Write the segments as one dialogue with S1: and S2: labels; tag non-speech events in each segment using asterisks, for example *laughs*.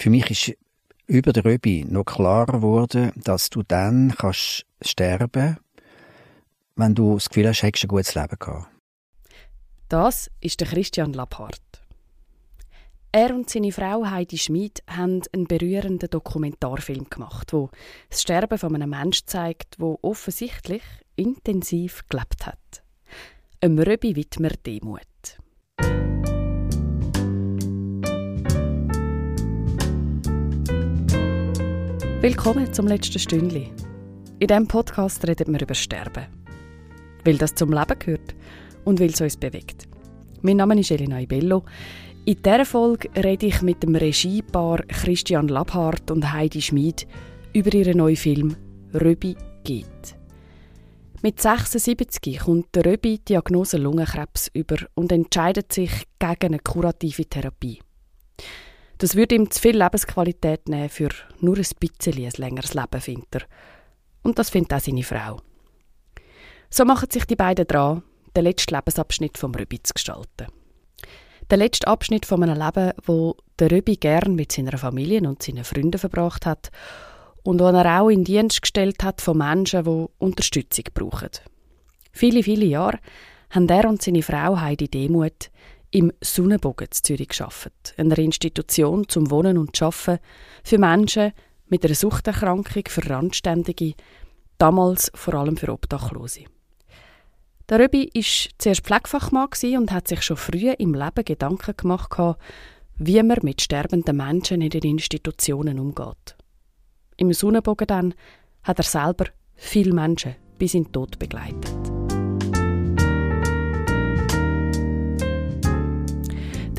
S1: für mich ist über der Röbi noch klarer geworden, dass du dann kannst sterben, wenn du das Gefühl hast, hättest ein gutes Leben gehabt.
S2: Das ist der Christian Lapphardt. Er und seine Frau Heidi Schmid haben einen berührenden Dokumentarfilm gemacht, wo das Sterben von einem Menschen zeigt, wo offensichtlich intensiv gelebt hat. Einem Röbi Wittmer Demut. Willkommen zum letzten Stündli. In diesem Podcast reden wir über Sterben. Weil das zum Leben gehört und weil es uns bewegt. Mein Name ist Elena Ibello. In dieser Folge rede ich mit dem Regiepaar Christian Labhardt und Heidi Schmid über ihren neuen Film «Röbi geht». Mit 76 kommt der Röbi Diagnose Lungenkrebs über und entscheidet sich gegen eine kurative Therapie. Das würde ihm zu viel Lebensqualität nehmen für nur ein bisschen ein längeres Leben, findet er. Und das findet auch seine Frau. So machen sich die beiden dran, den letzten Lebensabschnitt vom Röbi zu gestalten. Der letzte Abschnitt von einem Leben, wo der Röbi gern mit seiner Familie und seinen Freunden verbracht hat und wo er auch in Dienst gestellt hat von Menschen, die Unterstützung brauchen. Viele, viele Jahre haben er und seine Frau Heidi Demuth im Sonnenbogen zu Zürich geschafft, einer Institution zum Wohnen und Arbeiten für Menschen mit einer Suchterkrankung, für Randständige, damals vor allem für Obdachlose. Der Röbi war zuerst Pflegefachmann und hat sich schon früh im Leben Gedanken gemacht, wie man mit sterbenden Menschen in den Institutionen umgeht. Im Sonnenbogen dann hat er selber viele Menschen bis in den Tod begleitet.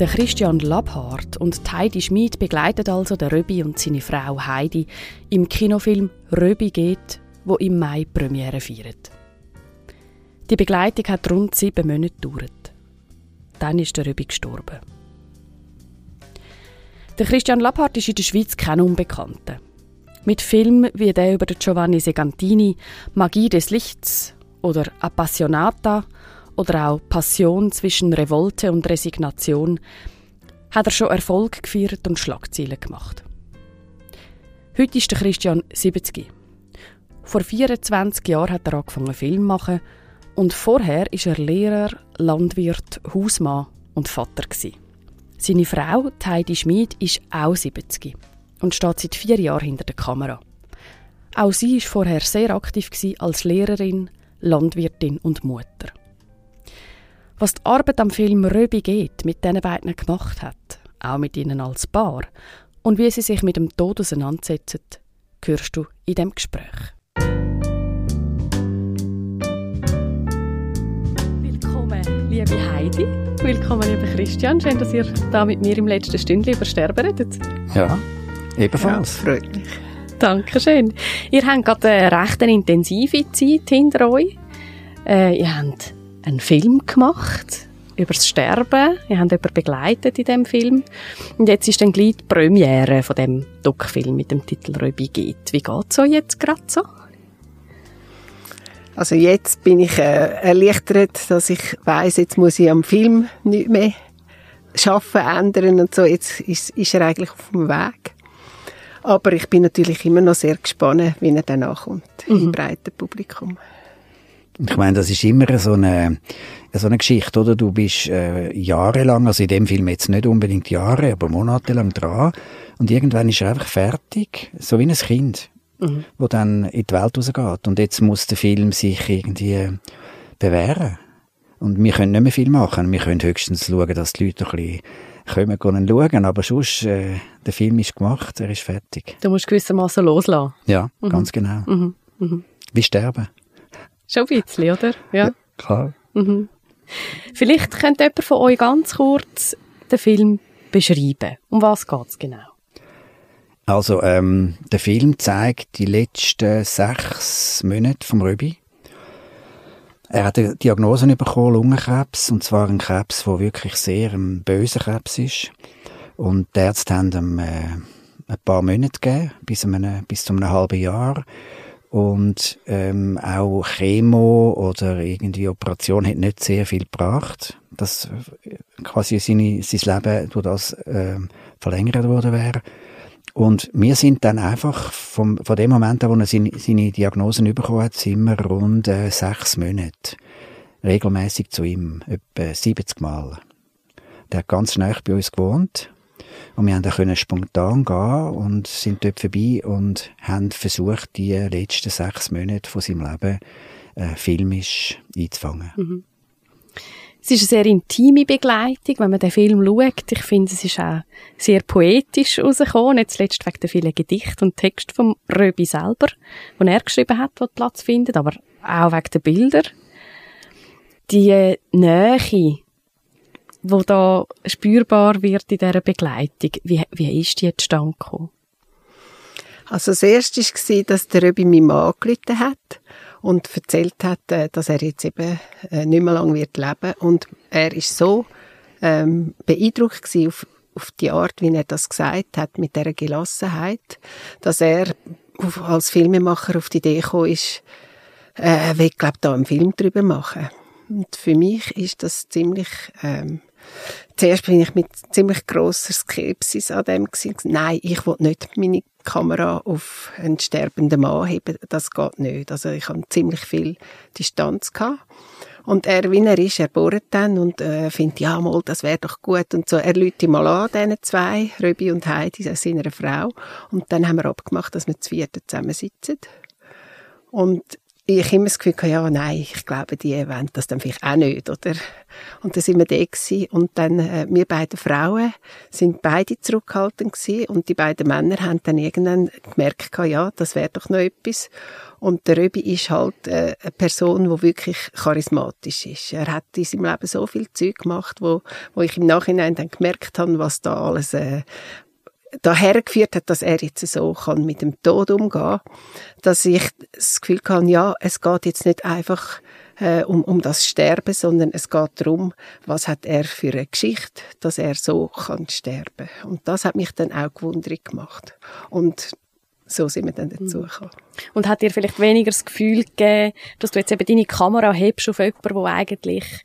S2: Der Christian Labhardt und Heidi Schmid begleiten also den Röbi und seine Frau Heidi im Kinofilm Röbi geht, wo im Mai Premiere feiert. Die Begleitung hat rund sieben Monate gedauert. Dann ist der Röbi gestorben. Der Christian Labhardt ist in der Schweiz kein Unbekannter. Mit Filmen wie der über Giovanni Segantini, Magie des Lichts oder Appassionata oder auch Passion zwischen Revolte und Resignation, hat er schon Erfolg gefeiert und Schlagzeilen gemacht. Heute ist der Christian 70. Vor 24 Jahren hat er angefangen Film machen und vorher ist er Lehrer, Landwirt, Hausmann und Vater gewesen. Seine Frau, Heidi Schmid, ist auch 70 und steht seit vier Jahren hinter der Kamera. Auch sie ist vorher sehr aktiv als Lehrerin, Landwirtin und Mutter. Was die Arbeit am Film Röbi geht, mit diesen beiden gemacht hat, auch mit ihnen als Paar, und wie sie sich mit dem Tod auseinandersetzen, hörst du in dem Gespräch. Willkommen, liebe Heidi. Willkommen, lieber Christian. Schön, dass ihr da mit mir im letzten Stündchen über Sterben redet.
S1: Ja, ebenfalls.
S3: Ja, freut mich.
S2: Dankeschön. Ihr habt gerade eine recht intensive Zeit hinter euch. Äh, ihr habt einen Film gemacht über das Sterben. Wir haben jemanden begleitet in dem Film. Und jetzt ist dann gleich die Premiere von dem Doc-Film mit dem Titel Röbi geht. Wie geht es euch jetzt gerade so?
S3: Also jetzt bin ich äh, erleichtert, dass ich weiß, jetzt muss ich am Film nicht mehr schaffen, ändern und so. Jetzt ist, ist er eigentlich auf dem Weg. Aber ich bin natürlich immer noch sehr gespannt, wie er danach kommt mhm. im breiten Publikum.
S1: Ich meine, das ist immer so eine, so eine Geschichte, oder? Du bist äh, jahrelang, also in dem Film jetzt nicht unbedingt Jahre, aber monatelang dran und irgendwann ist er einfach fertig, so wie ein Kind, mhm. wo dann in die Welt rausgeht. Und jetzt muss der Film sich irgendwie bewähren. Und wir können nicht mehr viel machen. Wir können höchstens schauen, dass die Leute ein bisschen kommen können schauen, aber sonst, äh, der Film ist gemacht, er ist fertig.
S2: Du musst gewissermaßen loslassen.
S1: Ja, mhm. ganz genau. Mhm. Mhm. Wie sterben.
S2: Schon ein bisschen, oder? Ja,
S1: ja klar.
S2: Mhm. Vielleicht könnte jemand von euch ganz kurz den Film beschreiben. Um was geht es genau?
S1: Also, ähm, der Film zeigt die letzten sechs Monate vom Röbi. Er hat eine Diagnose bekommen, Lungenkrebs, und zwar ein Krebs, der wirklich sehr ein böser Krebs ist. Und die Ärzte haben ihm äh, ein paar Monate gegeben, bis, einem, bis zu einem halben Jahr. Und ähm, auch Chemo oder irgendwie Operation hat nicht sehr viel gebracht, dass äh, quasi seine, sein Leben durch das äh, verlängert worden wäre. Und wir sind dann einfach vom, von dem Moment an, wo er seine, seine Diagnosen bekommen hat, sind wir rund äh, sechs Monate regelmäßig zu ihm, etwa 70 Mal. Der hat ganz schnell bei uns gewohnt. Und wir können spontan gehen und sind dort vorbei und haben versucht, die letzten sechs Monate von seinem Leben äh, filmisch einzufangen. Mhm.
S2: Es ist eine sehr intime Begleitung, wenn man den Film schaut. Ich finde, es ist auch sehr poetisch rausgekommen, nicht zuletzt wegen der vielen Gedichte und Texte vom Röbi selber, die er geschrieben hat, die Platz finden, aber auch wegen der Bilder. Die Nähe, die da spürbar wird in dieser Begleitung, wie, wie ist die gekommen?
S3: Also das erste war, dass der Röbi meinen Mann angerufen hat und erzählt hat, äh, dass er jetzt eben äh, nicht mehr lange wird leben und er ist so ähm, beeindruckt auf, auf die Art, wie er das gesagt hat, mit der Gelassenheit, dass er auf, als Filmemacher auf die Idee gekommen ist, äh, will, glaube da einen Film drüber machen. Und für mich ist das ziemlich ähm, Zuerst bin ich mit ziemlich grosser Skepsis an dem gewesen. Nein, ich will nicht meine Kamera auf einen sterbenden Mann heben. Das geht nicht. Also ich habe ziemlich viel Distanz gehabt. Und er, wie er ist, er bohrt dann und äh, findet, ja, mal, das wäre doch gut. Und so, er lädt mal an, diesen zwei, Röbi und Heidi, seiner Frau. Und dann haben wir abgemacht, dass wir zu vierten zusammensitzen. Und ich immer das Gefühl ja, nein, ich glaube, die wollen das dann vielleicht auch nicht, oder? Und dann sind wir da gewesen. und dann, äh, wir beiden Frauen sind beide zurückgehalten gewesen und die beiden Männer haben dann irgendwann gemerkt, ja, das wäre doch noch etwas. Und der Röbi ist halt äh, eine Person, die wirklich charismatisch ist. Er hat in seinem Leben so viel Zeug gemacht, wo, wo ich im Nachhinein dann gemerkt habe, was da alles, äh, daher geführt hat, dass er jetzt so kann mit dem Tod umgehen, dass ich das Gefühl kann, ja, es geht jetzt nicht einfach äh, um, um das Sterben, sondern es geht darum, was hat er für eine Geschichte, dass er so kann sterben. Und das hat mich dann auch gewundert gemacht. Und so sind wir dann mhm. dazu gekommen.
S2: Und hat dir vielleicht weniger das Gefühl gegeben, dass du jetzt eben deine Kamera hebst auf jemanden, der eigentlich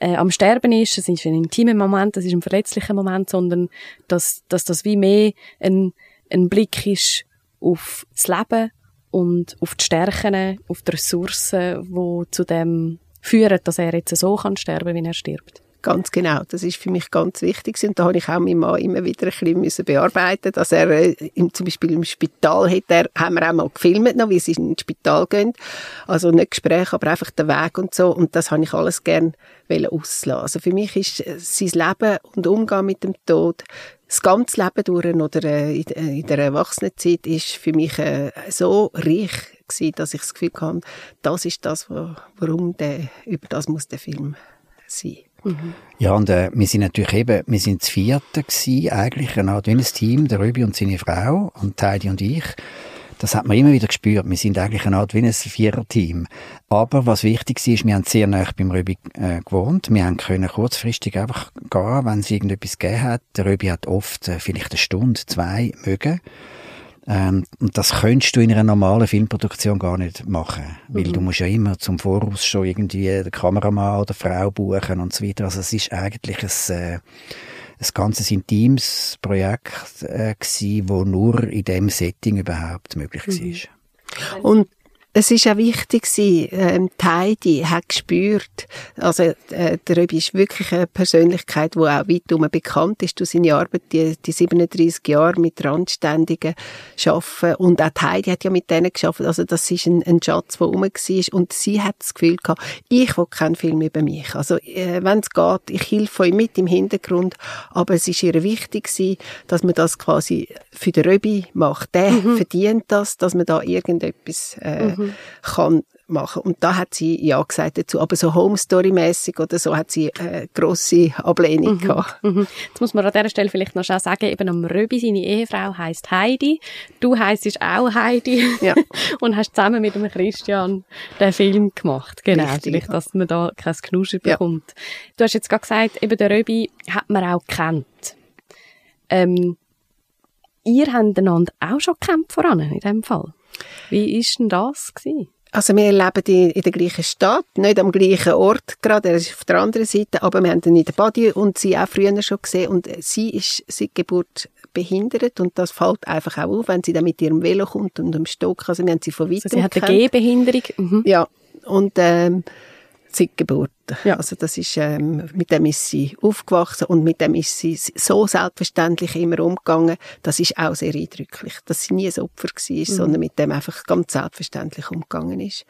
S2: äh, am Sterben ist, es ist ein intimer Moment, es ist ein verletzlicher Moment, sondern dass, dass das wie mehr ein, ein Blick ist auf das Leben und auf die Stärken, auf die Ressourcen, die zu dem führen, dass er jetzt so kann sterben, wie er stirbt.
S3: Ganz genau. Das ist für mich ganz wichtig. Und da habe ich auch meinen Mann immer wieder ein bisschen bearbeiten dass er äh, zum Beispiel im Spital hat, er, haben wir auch mal gefilmt noch, wie sie ins Spital gehen. Also nicht Gespräch, aber einfach der Weg und so. Und das habe ich alles gern auslassen. Also für mich ist äh, sein Leben und Umgang mit dem Tod das ganze Leben durch oder äh, in der Erwachsenenzeit ist für mich so reich gewesen, dass ich das Gefühl habe, das ist das, warum der, über das muss der Film sein.
S1: Mhm. Ja, und äh, wir sind natürlich eben, wir sind das vierte gewesen, eigentlich, eine Art wie ein Team, der Rübi und seine Frau und Heidi und ich. Das hat man immer wieder gespürt. Wir sind eigentlich eine Art wie ein Vierer-Team. Aber was wichtig ist, wir haben sehr nah beim Röbi äh, gewohnt. Wir haben können kurzfristig einfach gehen, wenn es irgendetwas gegeben hat. Der Röbi hat oft äh, vielleicht eine Stunde, zwei mögen. Ähm, und das könntest du in einer normalen Filmproduktion gar nicht machen, weil mhm. du musst ja immer zum Voraus schon irgendwie den Kameramann oder Frau buchen und so weiter. Also es ist eigentlich ein, äh, ein ganzes intimes Projekt äh, gewesen, wo nur in dem Setting überhaupt möglich mhm.
S3: war. Und es ist auch wichtig ähm, die Heidi hat gespürt, also äh, der Röbi ist wirklich eine Persönlichkeit, die auch weit herum bekannt ist durch seine Arbeit, die, die 37 Jahre mit Randständigen arbeiten. Und auch die Heidi hat ja mit denen geschafft, also das ist ein, ein Schatz, der herum war. Und sie hat das Gefühl gehabt, ich will keinen Film über mich, also äh, wenn es geht, ich helfe euch mit im Hintergrund, aber es ist ihr wichtig gewesen, dass man das quasi für den Röbi macht, der mhm. verdient das, dass man da irgendetwas äh, mhm kann machen. Und da hat sie ja gesagt dazu. Aber so Home Story mäßig oder so hat sie äh, grosse Ablehnung mhm. gehabt.
S2: Mhm. Jetzt muss man an dieser Stelle vielleicht noch schnell sagen, eben am Röbi, seine Ehefrau heißt Heidi. Du heisst auch Heidi. Ja. *laughs* und hast zusammen mit dem Christian den Film gemacht. Genau. Richtig, vielleicht, dass man da kein Knuschen bekommt. Ja. Du hast jetzt gerade gesagt, eben der Röbi hat man auch kennt. Ähm, ihr habt einander auch schon gekämpft voran in dem Fall. Wie ist denn das gewesen?
S3: Also wir leben in, in der gleichen Stadt, nicht am gleichen Ort gerade, er ist auf der anderen Seite, aber wir haben ihn in der Body und sie auch früher schon gesehen und sie ist seit Geburt behindert und das fällt einfach auch auf, wenn sie dann mit ihrem Velo kommt und am Stock, also wir haben sie von weitem
S2: also sie hat eine Gehbehinderung.
S3: Mhm. Ja, und ähm, seit Geburt. Ja. Also das ist, ähm, mit dem ist sie aufgewachsen und mit dem ist sie so selbstverständlich immer umgegangen. Das ist auch sehr eindrücklich, dass sie nie ein Opfer war, mhm. sondern mit dem einfach ganz selbstverständlich umgegangen ist.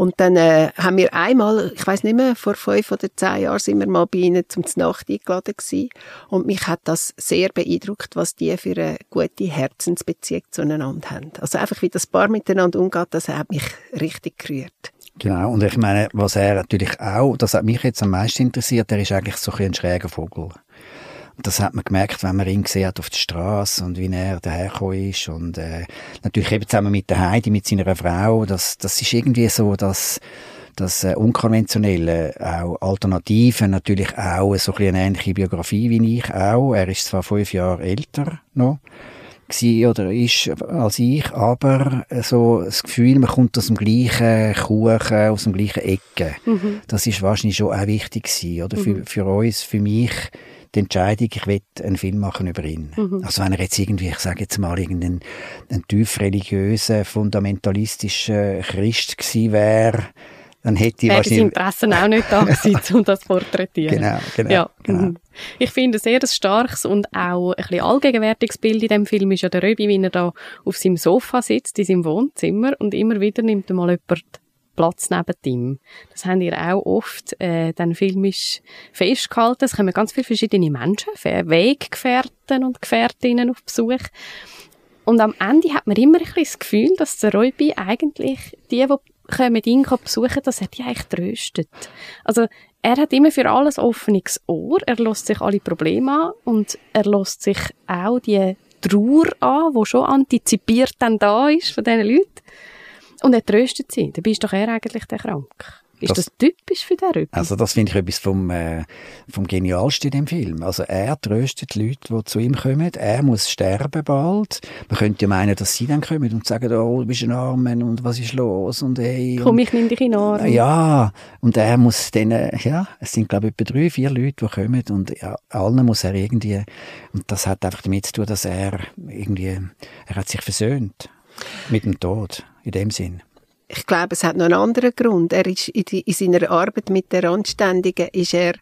S3: Und dann äh, haben wir einmal, ich weiß nicht mehr, vor fünf oder zehn Jahren sind wir mal bei ihnen zum Nacht eingeladen gewesen. Und mich hat das sehr beeindruckt, was die für eine gute Herzensbeziehung zueinander haben. Also einfach, wie das Paar miteinander umgeht, das hat mich richtig gerührt.
S1: Genau, und ich meine, was er natürlich auch, das hat mich jetzt am meisten interessiert, er ist eigentlich so ein, schräger Vogel. Das hat man gemerkt, wenn man ihn gesehen hat auf der Straße und wie er dahergekommen ist und äh, natürlich eben zusammen mit der Heidi, mit seiner Frau, das, das ist irgendwie so, dass das äh, Unkonventionelle, auch Alternativen, natürlich auch so ein eine ähnliche Biografie wie ich auch. Er ist zwar fünf Jahre älter noch, oder ist als ich, aber so das Gefühl, man kommt aus dem gleichen Kuchen, aus dem gleichen Ecke. Mhm. Das ist wahrscheinlich schon auch wichtig gewesen, oder? Mhm. Für, für uns, für mich, die Entscheidung, ich will einen Film machen über ihn. Mhm. Also wenn er jetzt irgendwie, ich sage jetzt mal, irgendein ein tief religiöser, fundamentalistischer Christ gewesen wäre, dann hätte ich
S2: wahrscheinlich... Interesse auch nicht da *laughs* gewesen, um das porträtieren.
S1: Genau, genau. Ja. genau. Mhm.
S2: Ich finde ein sehr starkes und auch ein bisschen allgegenwärtiges Bild in dem Film ist ja der Röbi, wie er da auf seinem Sofa sitzt, in seinem Wohnzimmer und immer wieder nimmt er mal jemand Platz neben ihm. Das haben ihr auch oft äh, dann filmisch festgehalten. Es kommen ganz viele verschiedene Menschen, Weggefährten und Gefährtinnen auf Besuch. Und am Ende hat man immer ein bisschen das Gefühl, dass der Räubi eigentlich die, die kommen, ihn besuchen, dass er die eigentlich tröstet. Also, er hat immer für alles offenes Ohr, er lässt sich alle Probleme an und er lässt sich auch die Trauer an, die schon antizipiert dann da ist von diesen Leuten. Und er tröstet sie. Dabei ist doch er eigentlich der krank. Ist das, das typisch für den Rücken?
S1: Also das finde ich etwas vom, äh, vom Genialsten in dem Film. Also er tröstet die Leute, die zu ihm kommen. Er muss sterben bald. Man könnte ja meinen, dass sie dann kommen und sagen, oh, du bist ein Armer und was ist los und hey.
S2: Komm, ich nehme dich in Arm.
S1: Ja, und er muss denen, ja, es sind glaube ich etwa drei, vier Leute, die kommen und ja, allen muss er irgendwie, und das hat einfach damit zu tun, dass er irgendwie, er hat sich versöhnt mit dem Tod, in dem Sinn
S3: ich glaube, es hat noch einen anderen Grund. Er ist in, die, in seiner Arbeit mit der Anständigen ist er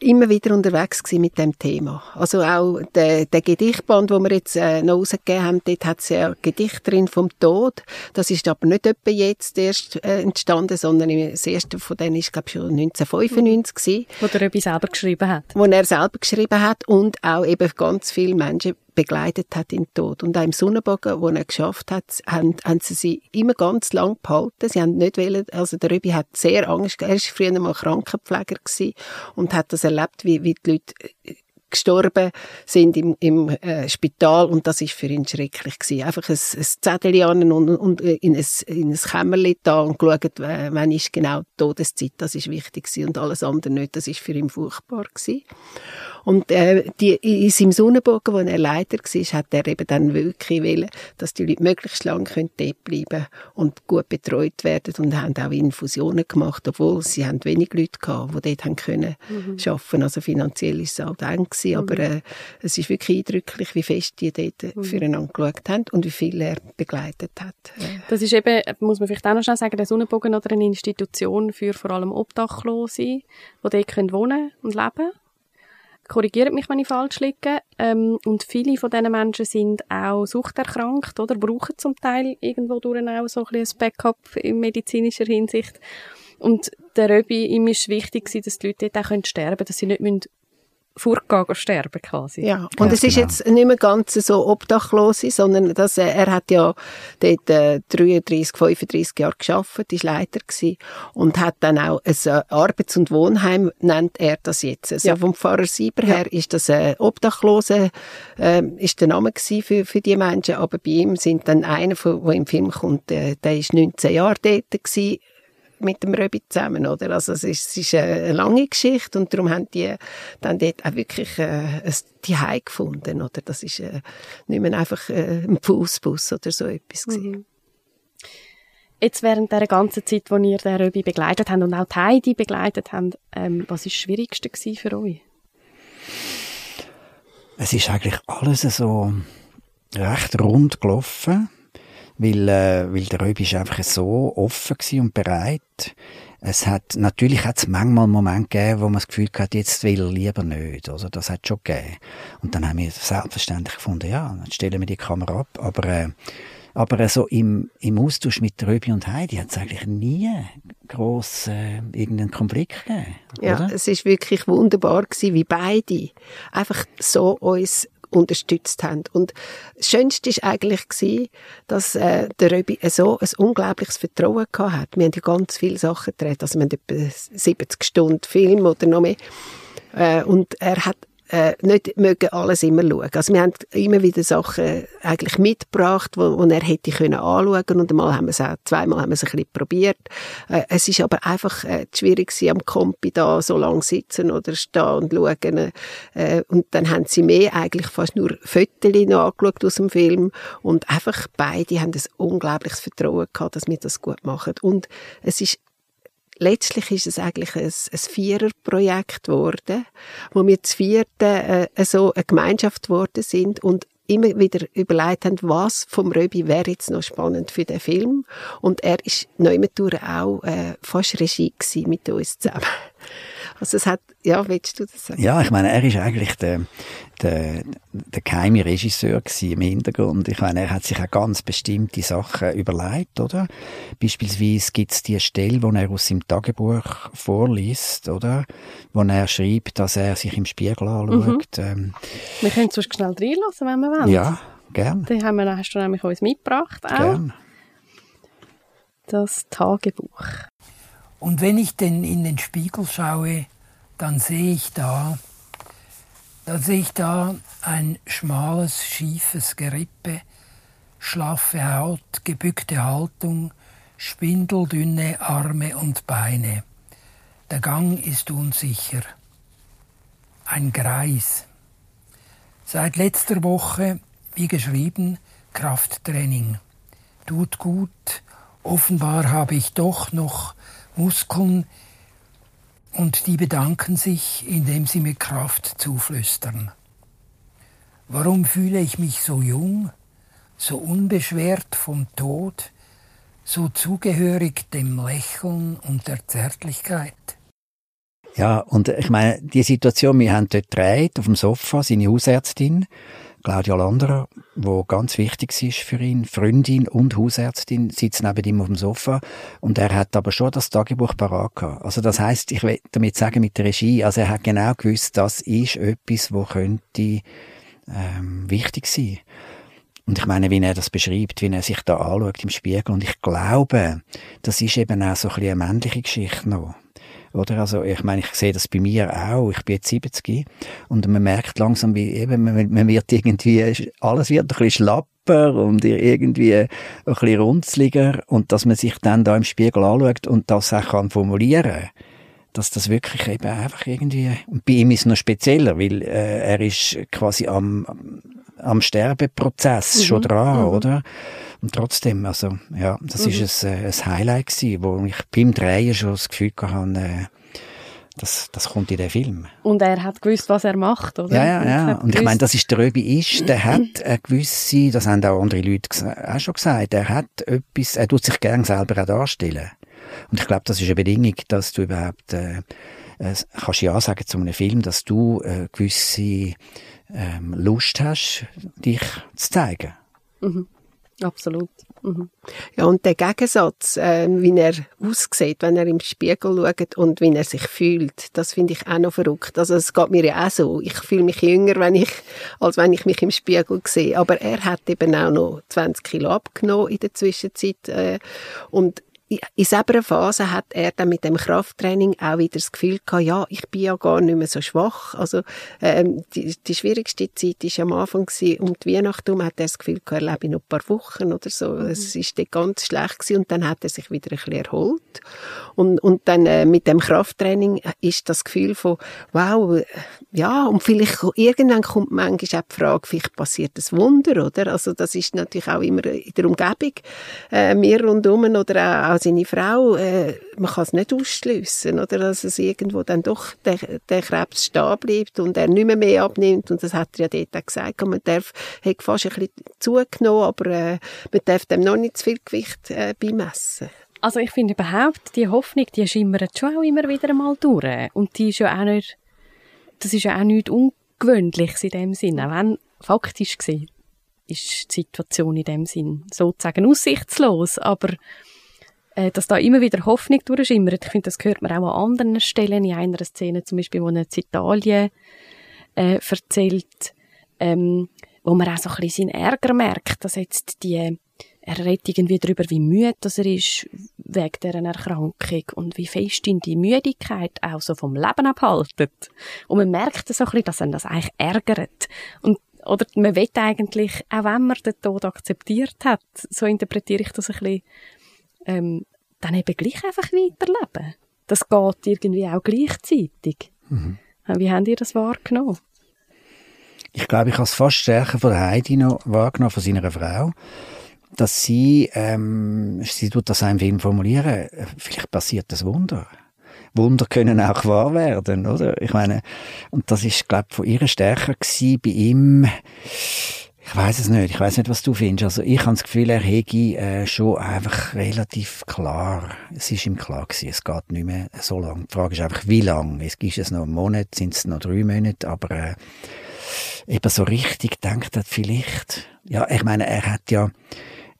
S3: immer wieder unterwegs gewesen mit dem Thema. Also auch der, der Gedichtband, wo wir jetzt äh, noch rausgegeben haben, dort hat es ja Gedicht drin vom Tod. Das ist aber nicht etwa jetzt erst äh, entstanden, sondern das erste von denen ist, glaube ich, schon 1995 gewesen.
S2: Wo er etwas selber geschrieben hat.
S3: Wo er selber geschrieben hat und auch eben ganz viele Menschen begleitet hat in Tod. Und auch im Sonnenbogen, wo er geschafft hat, haben, haben sie sie immer ganz lang behalten. Sie haben nicht wollen, also der Röbi hat sehr Angst, er war früher mal Krankenpfleger gewesen und hat das erlebt, wie, wie die Leute gestorben sind im, im äh, Spital und das ist für ihn schrecklich gewesen. Einfach ein, ein Zettel an und, und äh, in ein, in ein Kämmerchen da und geschaut, äh, wann ist genau die Todeszeit, das ist wichtig gewesen und alles andere nicht, das ist für ihn furchtbar gewesen. Und äh, die, in seinem Sonnenbogen, wo er Leiter war, hat er eben dann wirklich wollen, dass die Leute möglichst lange dort bleiben und gut betreut werden und haben auch Infusionen gemacht, obwohl sie haben wenig Leute gehabt, die dort haben können mhm. arbeiten. Also finanziell ist es auch eng gewesen, mhm. aber äh, es ist wirklich eindrücklich, wie fest die dort mhm. füreinander geschaut haben und wie viel er begleitet hat.
S2: Das ist eben, muss man vielleicht auch noch schnell sagen, der Sonnenbogen oder eine Institution für vor allem Obdachlose, die dort können wohnen und leben korrigiert mich, wenn ich falsch liege. Ähm, und viele von diesen Menschen sind auch suchterkrankt oder brauchen zum Teil irgendwo durch auch so ein, bisschen ein Backup in medizinischer Hinsicht. Und der Röbi, ihm ist wichtig, dass die Leute dort auch sterben können, dass sie nicht vorgehen sterben quasi.
S3: Ja, und ja, es ist genau. jetzt nicht mehr ganz so obdachlos, sondern dass er, er hat ja dort äh, 33, 35 Jahre geschafft, ist Leiter gewesen und hat dann auch ein äh, Arbeits- und Wohnheim, nennt er das jetzt. Also ja. vom Pfarrer Sieber her ist das äh, Obdachlose, äh, ist der Name gewesen für, für die Menschen, aber bei ihm sind dann einer, der im Film kommt, äh, der ist 19 Jahre dort gewesen, mit dem Röbi zusammen, oder? Also es ist, es ist eine lange Geschichte und darum haben die dann dort auch wirklich äh, ein Zuhause gefunden, oder? Das ist äh, nicht mehr einfach äh, ein Fußbus oder so etwas
S2: mhm. Jetzt während der ganzen Zeit, wo ihr den Röbi begleitet habt und auch die Heidi begleitet habt, ähm, was war das Schwierigste für euch?
S1: Es ist eigentlich alles so recht rund gelaufen, weil, äh, weil der Röbi ist einfach so offen und bereit. Es hat, natürlich hat es manchmal Momente gegeben, wo man das Gefühl hat, jetzt will er lieber nicht. Also das hat schon gegeben. Und dann haben wir selbstverständlich gefunden, ja, dann stellen wir die Kamera ab. Aber, äh, aber so im, im Austausch mit Röbi und Heidi hat es eigentlich nie gross äh, irgendeinen Konflikt gegeben.
S3: Ja, oder? es ist wirklich wunderbar gewesen, wie beide einfach so uns unterstützt haben. Und das Schönste war eigentlich, dass äh, der Röbi so ein unglaubliches Vertrauen gehabt hat. Wir haben ja ganz viele Sachen gedreht, also wir haben etwa 70 Stunden Film oder noch mehr. Äh, und er hat äh, nicht mögen alles immer schauen. Also wir haben immer wieder Sachen eigentlich mitgebracht, wo, wo er hätte können anschauen und einmal haben wir es auch, zweimal haben wir es ein bisschen probiert. Äh, es ist aber einfach äh, schwierig gewesen, am Kompi da so lange sitzen oder stehen und schauen. Äh, und dann haben sie mehr eigentlich fast nur Fotos noch angeschaut aus dem Film und einfach beide haben ein unglaubliches Vertrauen gehabt, dass wir das gut machen. Und es ist letztlich ist es eigentlich ein, ein Viererprojekt geworden, wo wir zu vierten äh, so eine Gemeinschaft geworden sind und immer wieder überlegt haben, was vom Röbi wäre jetzt noch spannend für den Film. Und er ist neumentur auch äh, fast Regie mit uns zusammen. Also es hat, ja, willst du das sagen?
S1: Ja, ich meine, er ist eigentlich der, der, der geheime Regisseur im Hintergrund. Ich meine, er hat sich auch ganz bestimmte Sachen überlegt, oder? Beispielsweise gibt es die Stelle, wo er aus seinem Tagebuch vorliest, oder? Wo er schreibt, dass er sich im Spiegel anschaut.
S2: Mhm. Ähm, wir können sonst schnell reinlassen, wenn wir wollen.
S1: Ja, gern.
S2: Den haben wir, hast du nämlich uns mitgebracht auch. Gern. Das Tagebuch.
S4: Und wenn ich denn in den Spiegel schaue, dann sehe ich da, dann sehe ich da ein schmales, schiefes Gerippe, schlaffe Haut, gebückte Haltung, spindeldünne Arme und Beine. Der Gang ist unsicher. Ein Greis. Seit letzter Woche, wie geschrieben, Krafttraining. Tut gut. Offenbar habe ich doch noch Muskeln und die bedanken sich, indem sie mir Kraft zuflüstern. Warum fühle ich mich so jung, so unbeschwert vom Tod, so zugehörig dem Lächeln und der Zärtlichkeit?
S1: Ja, und ich meine, die Situation, wir haben dort gedreht, auf dem Sofa, seine Hausärztin, Claudia Landerer, wo ganz wichtig ist für ihn, Freundin und Hausärztin, sitzt neben ihm auf dem Sofa und er hat aber schon das Tagebuch parat gehabt. Also das heißt, ich will damit sagen mit der Regie, also er hat genau gewusst, das ist etwas, wo könnte ähm, wichtig sein. Und ich meine, wie er das beschreibt, wie er sich da anschaut im Spiegel. Und ich glaube, das ist eben auch so ein bisschen eine männliche Geschichte noch. Oder? Also, ich meine, ich sehe das bei mir auch. Ich bin jetzt 70 und man merkt langsam, wie eben, man, man wird irgendwie, alles wird ein bisschen schlapper und irgendwie ein bisschen runzliger und dass man sich dann da im Spiegel anschaut und das auch kann formulieren dass das wirklich eben einfach irgendwie, und bei ihm ist es noch spezieller, weil äh, er ist quasi am, am Sterbeprozess mhm. schon dran, mhm. oder? Und trotzdem, also, ja, das mhm. ist ein, äh, ein Highlight gewesen, wo ich beim Drehen schon das Gefühl hatte, äh, das, das kommt in den Film.
S2: Und er hat gewusst, was er macht, oder?
S1: Ja, ja, ja. Und ich meine, das ist der Röbi ist, der hat eine gewisse, das haben auch andere Leute auch schon gesagt, er hat etwas, er tut sich gern selber auch darstellen. Und ich glaube, das ist eine Bedingung, dass du überhaupt, äh, äh, kannst ja sagen zu einem Film, dass du äh, gewisse ähm, Lust hast, dich zu zeigen.
S2: Mhm. Absolut. Mhm.
S3: Ja, und der Gegensatz, äh, wie er aussieht, wenn er im Spiegel schaut und wie er sich fühlt, das finde ich auch noch verrückt. Also es geht mir ja auch so. Ich fühle mich jünger, wenn ich, als wenn ich mich im Spiegel sehe. Aber er hat eben auch noch 20 Kilo abgenommen in der Zwischenzeit. Äh, und in selber Phase hat er dann mit dem Krafttraining auch wieder das Gefühl gehabt, ja, ich bin ja gar nicht mehr so schwach. Also ähm, die, die schwierigste Zeit war am Anfang gewesen, um die Weihnacht herum hat er das Gefühl gehabt, er lebe noch ein paar Wochen oder so. Mhm. Es ist dort ganz schlecht gewesen und dann hat er sich wieder ein bisschen erholt. Und, und dann äh, mit dem Krafttraining ist das Gefühl von, wow, ja, und vielleicht irgendwann kommt manchmal auch die Frage, vielleicht passiert ein Wunder, oder? Also das ist natürlich auch immer in der Umgebung, äh, mir rundum oder auch auch seine Frau, äh, man kann es nicht ausschliessen, oder, dass es irgendwo dann doch der, der Krebs stehen bleibt und er nicht mehr mehr abnimmt. Und das hat er ja dort auch gesagt, und man darf, hat fast ein bisschen zugenommen, aber äh, man darf dem noch nicht zu viel Gewicht äh, beimessen.
S2: Also ich finde überhaupt, die Hoffnung, die schimmert schon auch immer wieder einmal durch. Und die ist ja auch nicht, das ist ja auch nichts Ungewöhnliches in dem Sinne, auch wenn faktisch gesehen ist die Situation in dem Sinn sozusagen aussichtslos, aber dass da immer wieder Hoffnung durchschimmert. Ich finde, das hört man auch an anderen Stellen, in einer Szene zum Beispiel, wo er in Italien äh, erzählt, ähm, wo man auch so ein bisschen seinen Ärger merkt, dass jetzt die er redet irgendwie darüber, wie müde dass er ist wegen dieser Erkrankung und wie fest ihn die Müdigkeit auch so vom Leben abhaltet. Und man merkt so ein bisschen, dass er das eigentlich ärgert. Und oder man will eigentlich, auch wenn man den Tod akzeptiert hat, so interpretiere ich das ein bisschen, ähm, dann eben gleich einfach weiterleben. Das geht irgendwie auch gleichzeitig. Mhm. Wie habt ihr das wahrgenommen?
S1: Ich glaube, ich habe es fast stärker von Heidi noch wahrgenommen, von seiner Frau, dass sie, ähm, sie tut das einem Film formulieren, vielleicht passiert das Wunder. Wunder können auch wahr werden, oder? Ich meine, und das ist, glaube ich, von ihrer stärker gewesen, bei ihm, ich weiß es nicht. Ich weiß nicht, was du findest. Also ich habe das Gefühl, er hätte äh, schon einfach relativ klar. Es ist ihm klar gewesen, es geht nicht mehr so lang. Die Frage ist einfach, wie lang? Es ist es noch einen Monat, sind es noch drei Monate, aber äh, eben so richtig denkt er vielleicht. Ja, ich meine, er hat ja,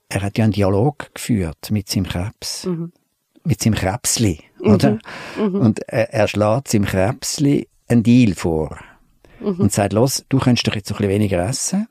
S1: er hat ja einen Dialog geführt mit seinem Krebs. Mhm. Mit seinem Krebsli, oder? Mhm. Mhm. Und er, er schlägt seinem Krebsli einen Deal vor. Mhm. Und sagt, los, du könntest doch jetzt ein bisschen weniger essen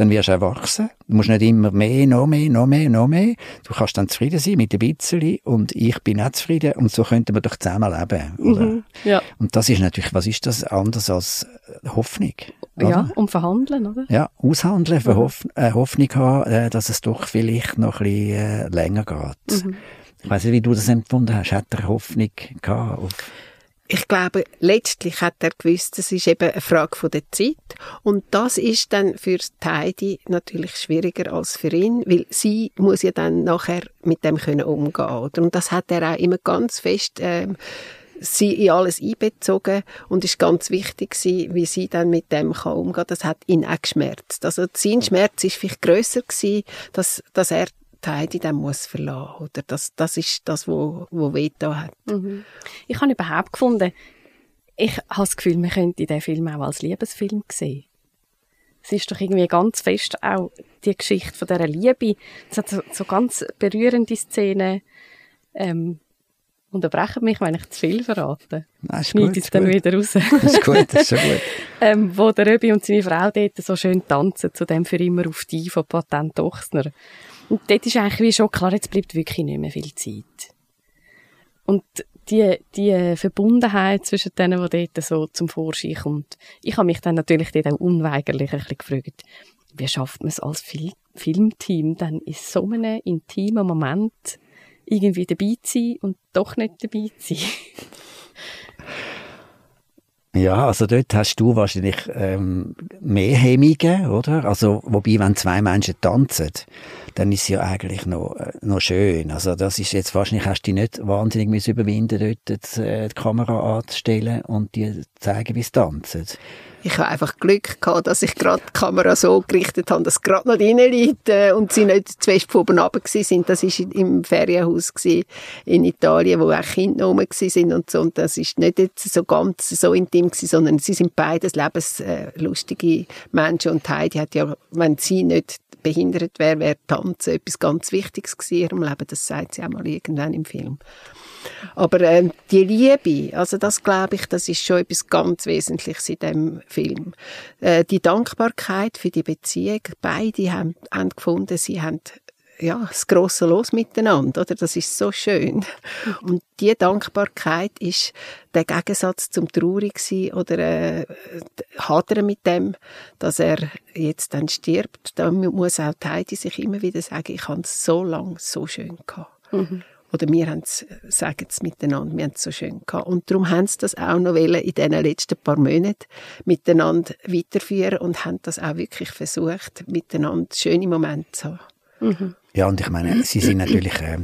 S1: dann wirst du erwachsen. Du musst nicht immer mehr, noch mehr, noch mehr, noch mehr. Du kannst dann zufrieden sein mit ein bisschen und ich bin auch zufrieden und so könnten wir doch zusammen leben. Mhm, ja. Und das ist natürlich, was ist das anders als Hoffnung?
S2: Oder? Ja, um verhandeln, oder?
S1: Ja, aushandeln, mhm. Hoff äh, Hoffnung haben, äh, dass es doch vielleicht noch ein bisschen äh, länger geht. Mhm. Ich weiß nicht, wie du das empfunden hast. Hat er Hoffnung gehabt
S3: ich glaube, letztlich hat er gewusst, es ist eben eine Frage der Zeit. Und das ist dann für Heidi natürlich schwieriger als für ihn, weil sie muss ja dann nachher mit dem können umgehen, oder? Und das hat er auch immer ganz fest, ähm, sie in alles einbezogen und ist ganz wichtig gewesen, wie sie dann mit dem kann umgehen. Das hat ihn auch geschmerzt. Also sein Schmerz ist vielleicht grösser gewesen, dass, dass er die Heidi dann muss verlassen oder das, das ist das, wo, wo Veto hat. Mhm.
S2: Ich habe überhaupt gefunden, ich habe das Gefühl, man könnte den Film auch als Liebesfilm sehen. Es ist doch irgendwie ganz fest auch die Geschichte von dieser Liebe. Es hat so, so ganz berührende Szenen. Ähm, unterbrechen mich, wenn ich zu viel verrate.
S1: Nein, ist gut,
S2: es dann
S1: gut.
S2: wieder raus.
S1: Das *laughs* ist gut, das ist schon gut. *laughs*
S2: ähm, wo der Röbi und seine Frau dort so schön tanzen, zu dem für immer auf die von Patent Ochsner. Und dort ist eigentlich wie schon klar, jetzt bleibt wirklich nicht mehr viel Zeit. Und die, die Verbundenheit zwischen denen, die dort so zum Vorschein kommt. Ich habe mich dann natürlich dort auch unweigerlich ein bisschen gefragt, wie schafft man es als Fil Filmteam dann in so einem intimen Moment irgendwie dabei zu sein und doch nicht dabei zu sein? *laughs*
S1: Ja, also dort hast du wahrscheinlich ähm, mehr Hemmungen, oder? Also wobei, wenn zwei Menschen tanzen, dann ist es ja eigentlich noch, äh, noch schön. Also das ist jetzt wahrscheinlich hast du dich nicht wahnsinnig müssen überwinden, dort die, äh, die Kamera anzustellen und dir zeigen, wie es tanzen.
S3: Ich habe einfach Glück gehabt, dass ich gerade die Kamera so gerichtet habe, dass gerade noch drin liegt äh, und sie nicht zu fest von oben sind. Das war im Ferienhaus in Italien, wo auch Kinder rum sind und so. Und das ist nicht jetzt so ganz so intim gewesen, sondern sie sind beides lebenslustige Menschen. Und Heidi hat ja, wenn sie nicht behindert wäre, wäre Tanzen etwas ganz Wichtiges in ihrem Leben. Das sagt sie auch mal irgendwann im Film. Aber ähm, die Liebe, also das glaube ich, das ist schon etwas ganz Wesentliches in dem Film. Äh, die Dankbarkeit für die Beziehung, beide haben, haben gefunden, sie haben ja, das grosse Los miteinander, oder? Das ist so schön. Und die Dankbarkeit ist der Gegensatz zum traurig sein oder äh, hadern mit dem, dass er jetzt dann stirbt. Da muss auch Heidi sich immer wieder sagen, ich habe es so lange so schön gehabt. Mhm. Oder wir haben es, sagen es miteinander, wir haben es so schön gehabt. Und darum haben sie das auch noch in diesen letzten paar Monaten miteinander weiterführen und haben das auch wirklich versucht, miteinander schöne Momente zu haben.
S1: Mhm. Ja, und ich meine, sie sind natürlich, äh,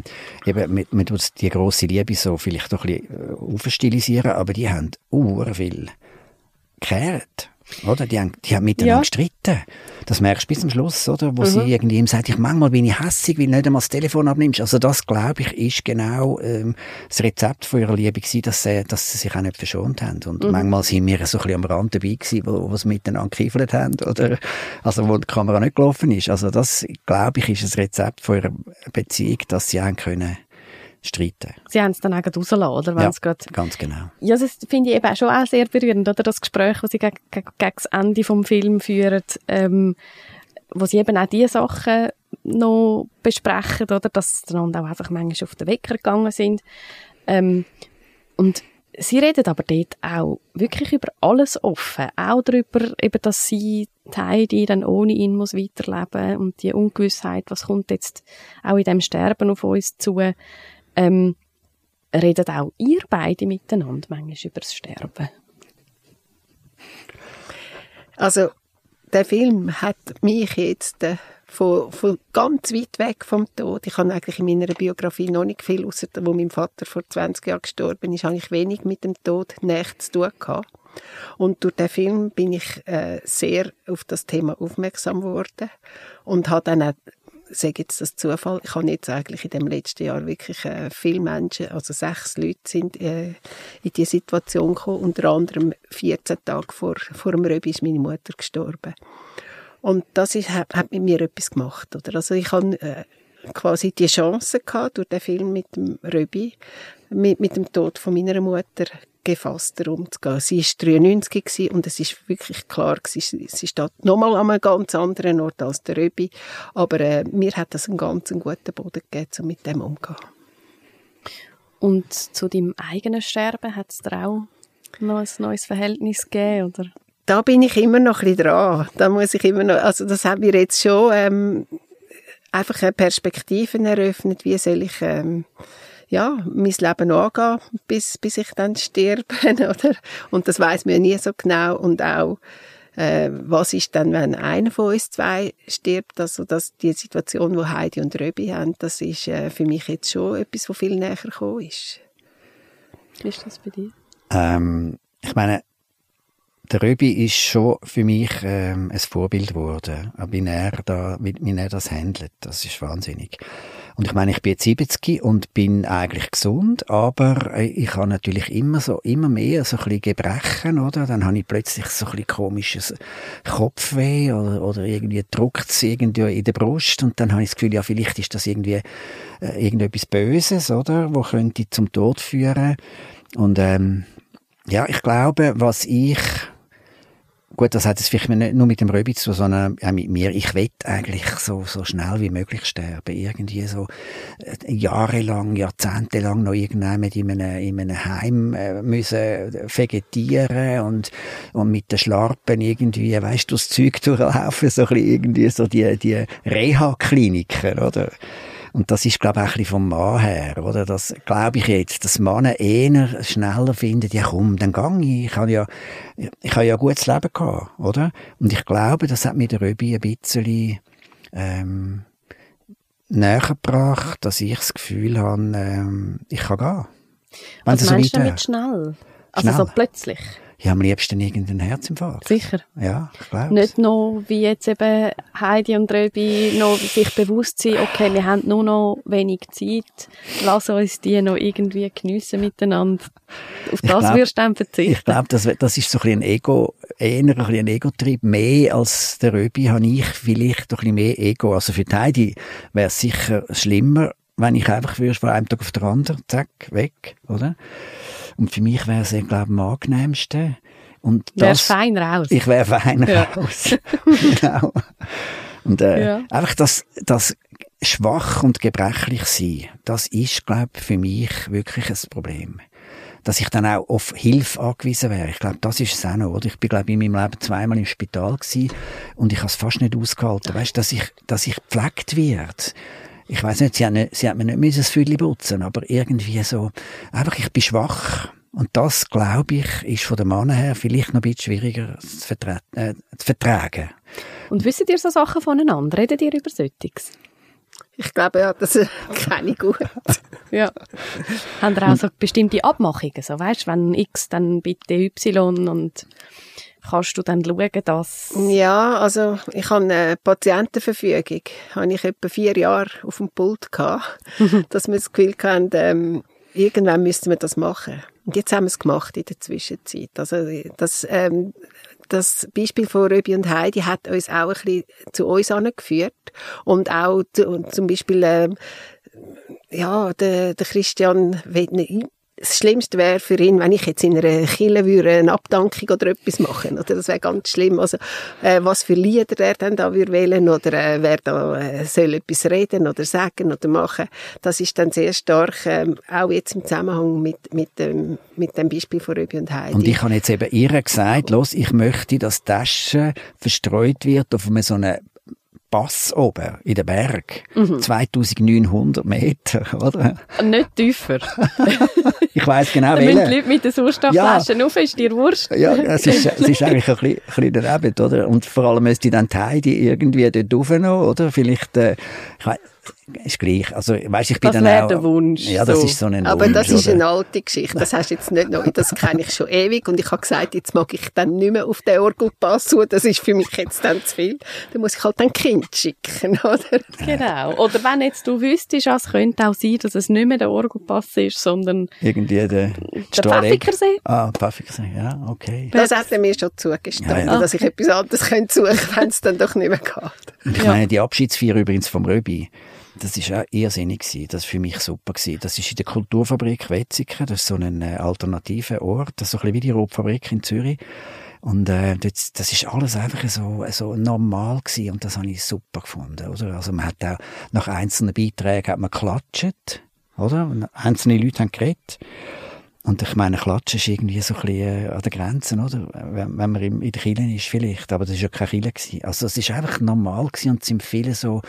S1: eben, mit, mit die grosse Liebe so vielleicht doch ein bisschen äh, aufstilisieren, aber die haben ur viel gekehrt. Oder? Die haben, die haben miteinander ja. gestritten. Das merkst du bis zum Schluss, oder? Wo mhm. sie irgendwie ihm sagt, ich, manchmal bin ich hässig, weil du nicht einmal das Telefon abnimmst. Also das, glaube ich, ist genau ähm, das Rezept von ihrer Liebe gewesen, dass sie, dass sie sich auch nicht verschont haben. Und mhm. manchmal sind wir so ein bisschen am Rand dabei gewesen, wo, wo sie miteinander gekiefelt haben, oder? Also wo die Kamera nicht gelaufen ist. Also das, glaube ich, ist das Rezept von ihrer Beziehung, dass sie auch können streiten.
S2: Sie haben es dann auch rausgelassen, oder?
S1: ja, ganz genau.
S2: Ja, das finde ich eben auch schon auch sehr berührend, oder? Das Gespräch, das Sie gegen, gegen, gegen das Ende vom Film führen, ähm, wo Sie eben auch diese Sachen noch besprechen, oder? Dass sie dann auch einfach manchmal auf den Wecker gegangen sind. Ähm, und Sie reden aber dort auch wirklich über alles offen. Auch darüber, eben, dass sie, die Heidi, dann ohne ihn muss weiterleben und die Ungewissheit, was kommt jetzt auch in dem Sterben auf uns zu ähm, redet auch ihr beide miteinander manchmal über das Sterben?
S3: Also, der Film hat mich jetzt äh, von, von ganz weit weg vom Tod. Ich habe eigentlich in meiner Biografie noch nicht viel, außer wo mein Vater vor 20 Jahren gestorben ist, habe ich wenig mit dem Tod näher zu tun gehabt. Und durch den Film bin ich äh, sehr auf das Thema aufmerksam geworden und habe dann auch sage jetzt das Zufall, ich habe jetzt eigentlich in dem letzten Jahr wirklich äh, viele Menschen, also sechs Leute sind äh, in diese Situation gekommen, unter anderem 14 Tage vor, vor dem Röbi ist meine Mutter gestorben. Und das ist, hat, hat mit mir etwas gemacht, oder? Also ich habe äh, quasi die Chance gehabt, durch den Film mit dem Röbi, mit, mit dem Tod von meiner Mutter gefasster umzugehen. Sie war 93 und es ist wirklich klar, sie, sie steht nochmal an einem ganz anderen Ort als der Röbi. Aber äh, mir hat das einen ganz guten Boden gegeben, um mit dem umzugehen.
S2: Und zu deinem eigenen Sterben hat es dir auch noch ein neues Verhältnis gegeben, oder?
S3: Da bin ich immer noch ein bisschen dran. Da muss ich immer noch, also das hat mir jetzt schon ähm, einfach eine Perspektive eröffnet, wie soll ich ähm, ja, mein Leben angehen, bis, bis ich dann sterbe, *laughs* oder? Und das weiß man ja nie so genau. Und auch, äh, was ist dann, wenn einer von uns zwei stirbt? Also, dass die Situation, wo Heidi und Röbi haben, das ist äh, für mich jetzt schon etwas, was viel näher gekommen ist.
S2: Wie ist das bei dir?
S1: Ähm, ich meine, der Röbi ist schon für mich ähm, ein Vorbild geworden, wie er, da, wie, wie er das handelt. Das ist wahnsinnig. Und ich meine, ich bin jetzt 70 und bin eigentlich gesund, aber äh, ich habe natürlich immer so, immer mehr so ein bisschen Gebrechen, oder? Dann habe ich plötzlich so ein bisschen komisches Kopfweh oder, oder irgendwie druckt es irgendwie in der Brust und dann habe ich das Gefühl, ja, vielleicht ist das irgendwie äh, irgendetwas Böses, oder? Wo könnte zum Tod führen. Und ähm, ja, ich glaube, was ich Gut, das hat es vielleicht nicht nur mit dem Röbi zu, sondern auch mit mir. Ich will eigentlich so, so schnell wie möglich sterben. Irgendwie so äh, jahrelang, jahrzehntelang noch irgendwann in einem, in einem Heim äh, müssen vegetieren und, und mit den Schlarpen irgendwie, weißt du, das Zeug durchlaufen, so ein bisschen irgendwie so die, die Reha-Kliniken, oder? Und das ist, glaube ich, auch ein bisschen vom Mann her, oder? Das glaube ich jetzt, dass Männer eher schneller finden, ja komm, dann gang ich. Ich habe ja, ich habe ja ein gutes Leben gehabt, oder? Und ich glaube, das hat mir der Röbi ein bisschen, ähm, näher gebracht, dass ich das Gefühl habe, ähm, ich kann gehen.
S2: Wenn Was meinst so du damit schnell? Also schnell. so plötzlich?
S1: Ja, am liebsten irgendeinen Herzinfarkt.
S2: Sicher.
S1: Ja, ich glaube
S2: Nicht noch, wie jetzt eben Heidi und Röbi, noch sich bewusst sein, okay, wir haben nur noch wenig Zeit, lass uns die noch irgendwie geniessen miteinander. Auf das glaub, wirst du dann verzichten.
S1: Ich glaube, das, das ist so ein bisschen ein Ego, eher ein bisschen ein Ego-Trieb. Mehr als der Röbi habe ich vielleicht doch ein bisschen mehr Ego. Also für die Heidi wäre es sicher schlimmer, wenn ich einfach würde von einem Tag auf den anderen, zack, weg, oder? Und für mich wäre es, glaube ich, am angenehmsten. Und
S2: das, Wärst fein raus.
S1: Ich wäre fein ja. raus. *laughs* genau. Und äh, ja. einfach das, das schwach und gebrechlich sein, das ist, glaube ich, für mich wirklich ein Problem. Dass ich dann auch auf Hilfe angewiesen wäre. Ich glaube, das ist es auch noch, oder? Ich bin, glaube ich, in meinem Leben zweimal im Spital gewesen und ich habe es fast nicht ausgehalten. Weißt, dass ich, dass ich gepflegt werde. Ich weiß nicht, sie hat, nicht, sie hat mir nicht müssen das Füdli putzen, aber irgendwie so, einfach, ich bin schwach. Und das, glaube ich, ist von dem Mann her vielleicht noch ein bisschen schwieriger zu, äh, zu vertragen.
S2: Und wisst ihr so Sachen voneinander? Redet ihr über Solches?
S3: Ich glaube, ja, das *laughs* kenne ich gut.
S2: ja. Haben ihr auch so bestimmte Abmachungen? So, weißt, wenn X, dann bitte Y und kannst du dann schauen, dass...
S3: Ja, also ich habe eine Patientenverfügung, habe ich etwa vier Jahre auf dem Pult gehabt, *laughs* dass wir das Gefühl hatten, ähm, irgendwann müssten wir das machen. Und jetzt haben wir es gemacht in der Zwischenzeit. Also das, ähm, das Beispiel von Röbi und Heidi hat uns auch ein bisschen zu uns angeführt und auch zu, zum Beispiel ähm, ja, der, der Christian das Schlimmste wäre für ihn, wenn ich jetzt in einer Kille würde eine Abdankung oder etwas machen, oder das wäre ganz schlimm. Also äh, was für Lieder er dann da würde wählen oder äh, wer da äh, soll etwas reden oder sagen oder machen, das ist dann sehr stark äh, auch jetzt im Zusammenhang mit mit dem mit dem Beispiel von Röbi und Heidi.
S1: Und ich habe jetzt eben ihr gesagt, los, ich möchte, dass Tasche verstreut wird auf einem so einer Pass oben in den Berg. Mhm. 2900 Meter, *laughs* oder?
S2: Nicht tiefer. *laughs*
S1: ich weiss genau,
S2: welche. Da Leute mit den Sauerstoffflaschen ja. rauf, ist dir Wurst.
S1: ja, es ist, es ist eigentlich ein bisschen, ein bisschen daneben, oder? Und vor allem müsste dann die Heidi irgendwie dort raufnehmen, oder? Vielleicht, äh, ich weiss, ist gleich. Also, weißt, ich bin
S2: das
S1: dann auch,
S2: der Wunsch.
S1: Ja, das so. ist so ein
S3: Aber
S1: Wunsch,
S3: das ist
S1: oder?
S3: eine alte Geschichte. Das hast jetzt nicht neu. Das kenne ich schon ewig. Und ich habe gesagt, jetzt mag ich dann nicht mehr auf den Orgelpass zu. Das ist für mich jetzt dann zu viel. Dann muss ich halt ein Kind schicken, *laughs* oder?
S2: Genau. Oder wenn jetzt du wüsstest, es könnte auch sein, dass es nicht mehr der Orgelpass ist, sondern
S1: irgendwie der, der
S2: Pfäffikersee.
S1: Ah, Pfäffikersee, ja, okay.
S3: Das hat er mir schon zugestanden, ja, ja. dass ich etwas anderes suchen könnte, wenn es dann doch nicht mehr geht.
S1: Ich meine, die Abschiedsfeier übrigens vom Röbi, das ist auch irrsinnig gewesen. Das war für mich super gewesen. Das ist in der Kulturfabrik Wetzikon. Das ist so ein äh, alternativer Ort. Das ist so ein bisschen wie die Rotfabrik in Zürich. Und äh, das, das ist alles einfach so, so normal gewesen und das habe ich super gefunden, oder? Also man hat auch nach einzelnen Beiträgen hat man geklatscht, oder? Einzelne Leute haben geredet. Und ich meine, Klatschen ist irgendwie so ein bisschen äh, an der Grenze, oder? Wenn, wenn man in der Kirche ist vielleicht, aber das ist ja keine Kirche gewesen. Also es ist einfach normal gewesen und es sind viele so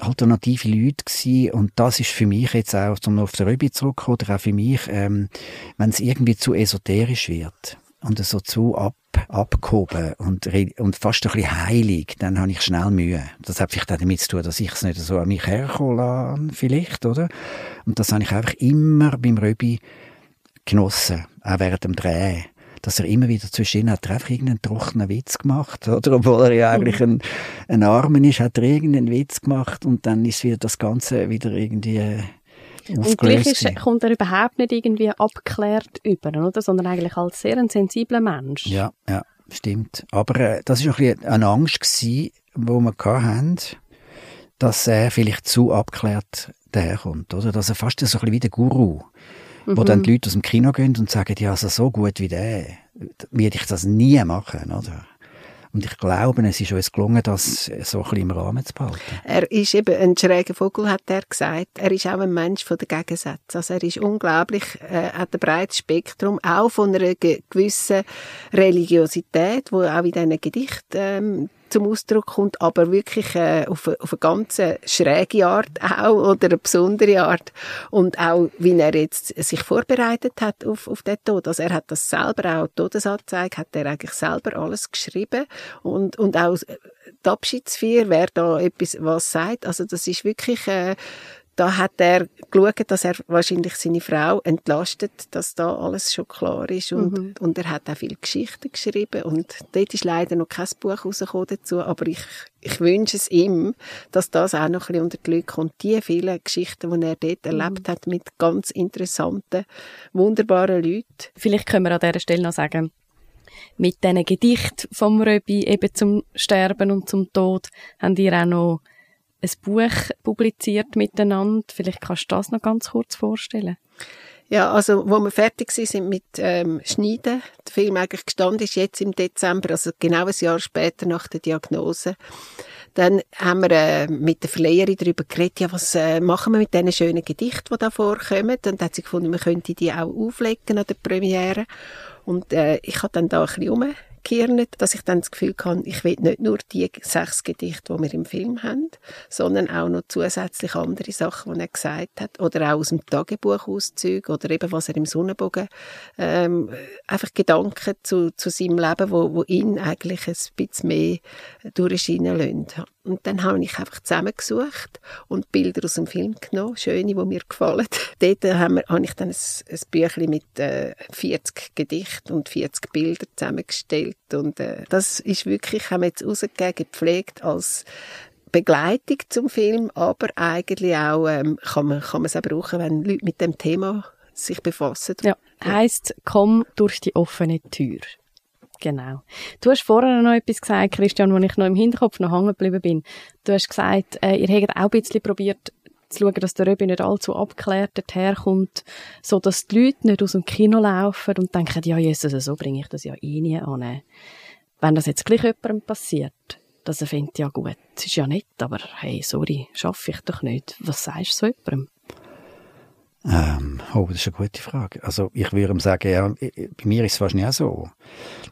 S1: alternative Leute gewesen. und das ist für mich jetzt auch, um auf den Röbi zurückzukommen, oder auch für mich, ähm, wenn es irgendwie zu esoterisch wird und so zu ab, abgehoben und, und fast ein bisschen heilig, dann habe ich schnell Mühe. Das hat vielleicht auch damit zu tun, dass ich es nicht so an mich herkommen vielleicht, oder? Und das habe ich einfach immer beim Röbi genossen, auch während dem Drehen dass er immer wieder zwischen hat er einfach irgendeinen trockenen Witz gemacht, *laughs* oder? Obwohl er ja eigentlich ein, ein Armen ist, hat er irgendeinen Witz gemacht und dann ist wieder das Ganze wieder irgendwie äh,
S2: und gleich ist, kommt er überhaupt nicht irgendwie abgeklärt über, oder? Sondern eigentlich als sehr ein sensibler Mensch.
S1: Ja, ja, stimmt. Aber äh, das war ein eine Angst gewesen, wo wir hatten, dass er vielleicht zu abgeklärt daherkommt, oder? Dass er fast so ein bisschen wie der Guru mhm. wo dann die Leute aus dem Kino gehen und sagen, ja, also so gut wie der, würde ich das nie machen, oder? Und ich glaube, es ist uns gelungen, das so ein bisschen im Rahmen zu behalten.
S3: Er ist eben ein schräger Vogel, hat er gesagt. Er ist auch ein Mensch von der Gegensätze. Also er ist unglaublich, äh, hat ein breites Spektrum, auch von einer gewissen Religiosität, wo auch in diesen Gedichten ähm, zum Ausdruck kommt, aber wirklich äh, auf, eine, auf eine ganz schräge Art auch oder eine besondere Art. Und auch, wie er jetzt sich vorbereitet hat auf, auf den Tod. Also er hat das selber auch, Todesanzeige hat er eigentlich selber alles geschrieben. Und, und auch die Abschiedsfeier, wer da etwas was sagt, also das ist wirklich äh, da hat er geschaut, dass er wahrscheinlich seine Frau entlastet, dass da alles schon klar ist und, mhm. und er hat auch viele Geschichten geschrieben und dort ist leider noch kein Buch rausgekommen dazu, aber ich, ich wünsche es ihm, dass das auch noch ein bisschen unter die Leute kommt. Die vielen Geschichten, die er dort mhm. erlebt hat mit ganz interessanten, wunderbaren Leuten.
S2: Vielleicht können wir an dieser Stelle noch sagen, mit diesen Gedichten vom Röbi eben zum Sterben und zum Tod haben die auch noch ein Buch publiziert miteinander. Vielleicht kannst du das noch ganz kurz vorstellen.
S3: Ja, also wo wir fertig sind mit ähm, Schneiden, der Film eigentlich gestanden ist jetzt im Dezember, also genau ein Jahr später nach der Diagnose, dann haben wir äh, mit der Verleiherin darüber geredet, ja, was äh, machen wir mit diesen schönen Gedichten, die da vorkommen. Und dann hat sie gefunden, man könnte die auch auflegen an der Premiere. Und äh, ich habe dann da ein bisschen umgekehrt, dass ich dann das Gefühl habe, ich will nicht nur die sechs Gedichte, die wir im Film haben, sondern auch noch zusätzlich andere Sachen, die er gesagt hat, oder auch aus dem Tagebuchauszug oder eben was er im Sonnenbogen ähm, einfach Gedanken zu, zu seinem Leben, wo, wo ihn eigentlich ein bisschen mehr durchscheinen lassen. Und dann habe ich einfach zusammengesucht und Bilder aus dem Film genommen, schöne, die mir gefallen. *laughs* Dort haben wir, habe ich dann ein, ein Büchlein mit äh, 40 Gedichten und 40 Bildern zusammengestellt. Und äh, das ist wirklich, haben wir jetzt rausgegeben, gepflegt als Begleitung zum Film, aber eigentlich auch ähm, kann man kann man es auch brauchen, wenn Leute mit dem Thema sich befassen.
S2: Ja, heisst, komm durch die offene Tür. Genau. Du hast vorher noch etwas gesagt, Christian, wo ich noch im Hinterkopf noch hängen geblieben bin. Du hast gesagt, äh, ihr habt auch ein bisschen probiert zu schauen, dass der Röbi nicht allzu abgeklärt herkommt, so dass die Leute nicht aus dem Kino laufen und denken, ja, Jesus, so bringe ich das ja eh nie an. Wenn das jetzt gleich jemandem passiert, dass er findet, ja gut, es ist ja nett, aber hey, sorry, schaffe ich doch nicht. Was sagst du so jemandem?
S1: Ähm, oh, das ist eine gute Frage. Also ich würde ihm sagen, ja, bei mir ist es wahrscheinlich auch so,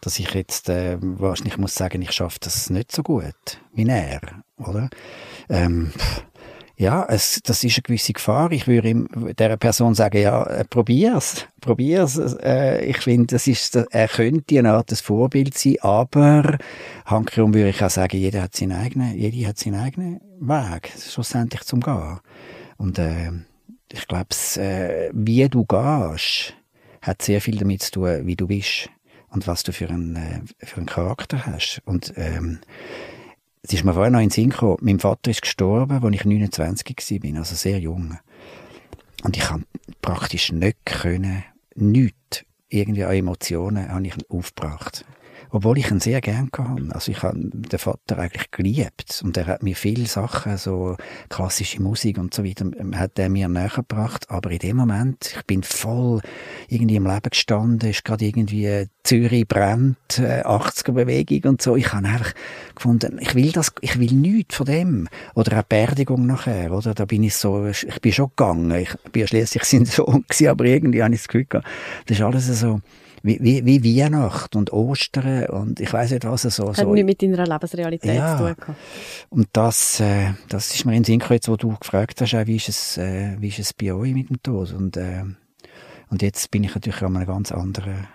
S1: dass ich jetzt äh, wahrscheinlich muss sagen, ich schaffe das nicht so gut wie er, oder? Ähm, ja, es, das ist eine gewisse Gefahr. Ich würde ihm, der Person sagen, ja, äh, probier's, probier's. Äh, ich finde, das ist, er könnte eine Art des Vorbild sein, aber handkehrum würde ich auch sagen, jeder hat seinen eigenen, jeder hat seinen eigenen Weg, schlussendlich zum Gehen. Und äh, ich glaube, äh, wie du gehst, hat sehr viel damit zu tun, wie du bist und was du für einen, äh, für einen Charakter hast. Und ähm, es ist mir vorher noch in den Sinn gekommen, mein Vater ist gestorben, als ich 29 war, also sehr jung. Und ich kann praktisch nicht können, nichts irgendwie an Emotionen habe ich aufgebracht obwohl ich ihn sehr gern hatte. Also ich habe den Vater eigentlich geliebt und er hat mir viele Sachen, so klassische Musik und so weiter, hat er mir näher gebracht. Aber in dem Moment, ich bin voll irgendwie im Leben gestanden, ist gerade irgendwie Zürich brennt, 80er Bewegung und so. Ich habe einfach gefunden, ich will das, ich will nichts von dem. Oder eine Beerdigung nachher, oder? Da bin ich so, ich bin schon gegangen. Ich bin schließlich *laughs* sein Sohn gewesen, aber irgendwie habe ich das Gefühl gehabt, das ist alles so, wie, wie, wie Weihnachten und Ostern und ich weiß nicht was so.
S2: Hat
S1: so.
S2: nicht mit deiner Lebensrealität
S1: ja.
S2: zu tun gehabt.
S1: Und das, äh, das ist mir in den Sinn gekommen, wo du gefragt hast, wie ist es, äh, wie ist es bei euch mit dem Tod? Und, äh, und jetzt bin ich natürlich an einem ganz anderen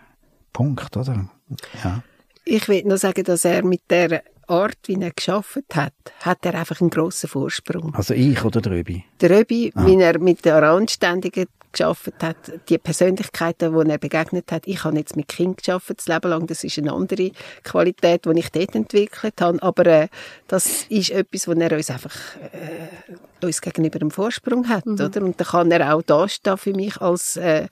S1: Punkt, oder? Ja.
S3: Ich will nur sagen, dass er mit der Art, wie er geschafft hat, hat er einfach einen grossen Vorsprung.
S1: Also ich oder der Röbi?
S3: Der Röbi, ah. wie er mit den Orangenständigen geschafft hat, die Persönlichkeiten, die er begegnet hat. Ich habe jetzt mit Kind geschafft, das Leben lang. Das ist eine andere Qualität, die ich dort entwickelt habe. Aber äh, das ist etwas, wo er uns einfach äh, uns gegenüber einen Vorsprung hat, mhm. oder? Und da kann er auch da stehen für mich als äh,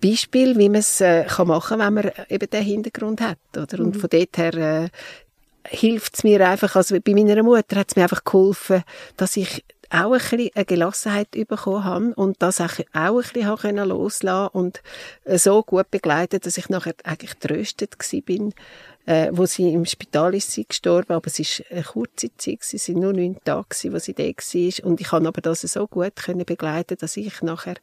S3: Beispiel, wie man es äh, kann machen kann, wenn man eben den Hintergrund hat, oder? Und mhm. von dort her äh, hilft es mir einfach, also bei meiner Mutter hat es mir einfach geholfen, dass ich auch ein bisschen eine Gelassenheit bekommen habe und das auch, ein bisschen habe loslassen und so gut begleitet, dass ich nachher eigentlich tröstet bin, äh, wo sie im Spital ist sie gestorben, aber es ist eine kurze Zeit, sie sind nur neun Tage gewesen, wo sie da war und ich kann aber das so gut können begleiten, dass ich nachher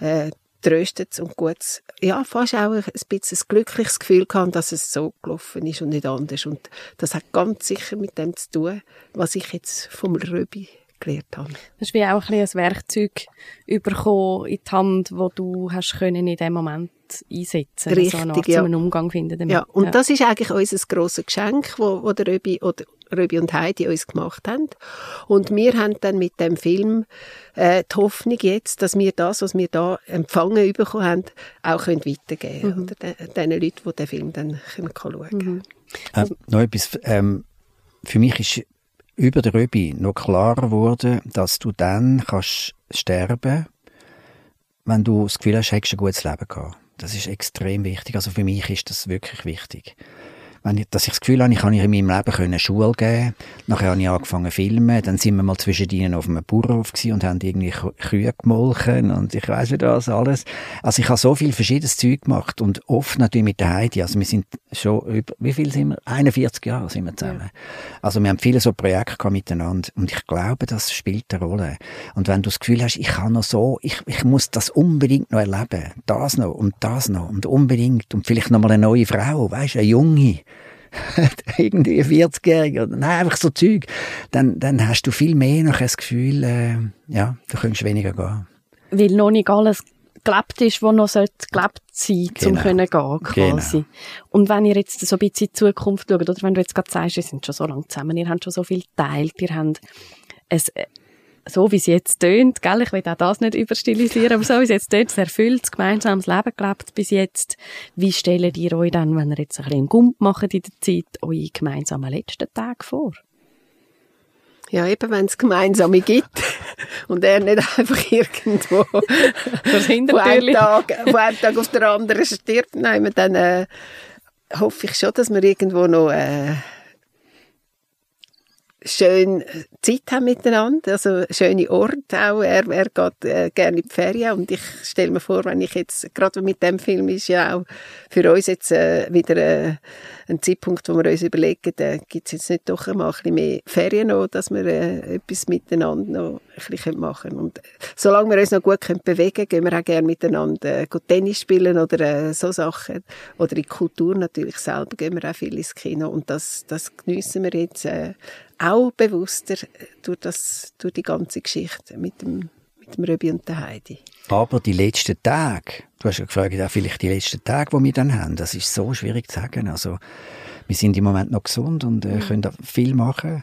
S3: äh, tröstet und gut, ja, fast auch ein bisschen ein glückliches Gefühl gehabt, dass es so gelaufen ist und nicht anders. Und das hat ganz sicher mit dem zu tun, was ich jetzt vom Röbi gelernt habe.
S2: Das ist wie auch ein, ein Werkzeug bekommen in die Hand, wo du hast können in dem Moment einsetzen
S3: Richtig, also
S2: eine
S3: ja.
S2: einen Umgang finden damit.
S3: Ja, und ja. das ist eigentlich unser grosses Geschenk, wo, wo der Röbi oder Röbi und Heidi uns gemacht haben. Und wir haben dann mit dem Film äh, die Hoffnung jetzt, dass wir das, was wir da empfangen bekommen haben, auch können weitergeben können. Mhm. Oder den, den Leuten, die den Film dann können schauen können. Mhm.
S1: Äh, noch etwas, ähm, für mich ist über der Röbi noch klarer geworden, dass du dann kannst sterben, wenn du das Gefühl hast, du hättest ein gutes Leben gehabt. Das ist extrem wichtig. Also für mich ist das wirklich wichtig. Wenn ich, dass ich das Gefühl habe, ich kann in meinem Leben können Schule geben. Nachher habe ich angefangen zu filmen. Dann sind wir mal zwischen ihnen auf einem Bauernhof und haben irgendwie Kühe gemolken und ich weiß nicht was alles. Also ich habe so viel verschiedenes Zeug gemacht und oft natürlich mit der Heidi. Also wir sind schon über, wie viel sind wir? 41 Jahre sind wir zusammen. Also wir haben viele so Projekte miteinander und ich glaube, das spielt eine Rolle. Und wenn du das Gefühl hast, ich kann noch so, ich, ich muss das unbedingt noch erleben, das noch und das noch und unbedingt und vielleicht noch mal eine neue Frau, weißt, eine junge, *laughs* irgendwie 40-Jährige oder nein, einfach so Zeug, dann, dann hast du viel mehr noch das Gefühl, äh, ja, du könntest weniger gehen.
S2: Weil noch nicht alles gelebt ist, was noch sollte gelebt sein, genau. um können gehen, quasi. Genau. Und wenn ihr jetzt so ein bisschen in die Zukunft schaut, oder wenn du jetzt gerade sagst, ihr sind schon so lange zusammen, ihr habt schon so viel geteilt, ihr habt es, so wie es jetzt tönt, gell, ich will auch das nicht überstilisieren, aber so wie es jetzt tönt, es erfüllt gemeinsames Leben gelebt bis jetzt. Wie stellt ihr euch dann, wenn ihr jetzt ein bisschen Gump macht in der Zeit, eure gemeinsamen letzten Tage vor?
S3: Ja, eben, wenn es gemeinsame gibt *laughs* und er nicht einfach irgendwo
S2: das
S3: von, einem Tag, von einem Tag auf den anderen stirbt, nein, dann äh, hoffe ich schon, dass wir irgendwo noch äh, schön Zeit haben miteinander, also schöne Orte auch. Er, er geht äh, gerne in die Ferien und ich stelle mir vor, wenn ich jetzt, gerade mit dem Film ist ja auch für uns jetzt äh, wieder äh, ein Zeitpunkt, wo wir uns überlegen, äh, gibt es jetzt nicht doch einmal ein bisschen mehr Ferien noch, dass wir äh, etwas miteinander noch ein bisschen machen können. Und solange wir uns noch gut können bewegen können, gehen wir auch gerne miteinander äh, Tennis spielen oder äh, so Sachen. Oder in Kultur natürlich selber gehen wir auch viel ins Kino und das, das geniessen wir jetzt äh, auch bewusster durch, das, durch die ganze Geschichte mit dem, mit dem Röbi und der Heidi.
S1: Aber die letzten Tage, du hast ja gefragt, auch vielleicht die letzten Tage, die wir dann haben, das ist so schwierig zu sagen. Also, wir sind im Moment noch gesund und äh, können viel machen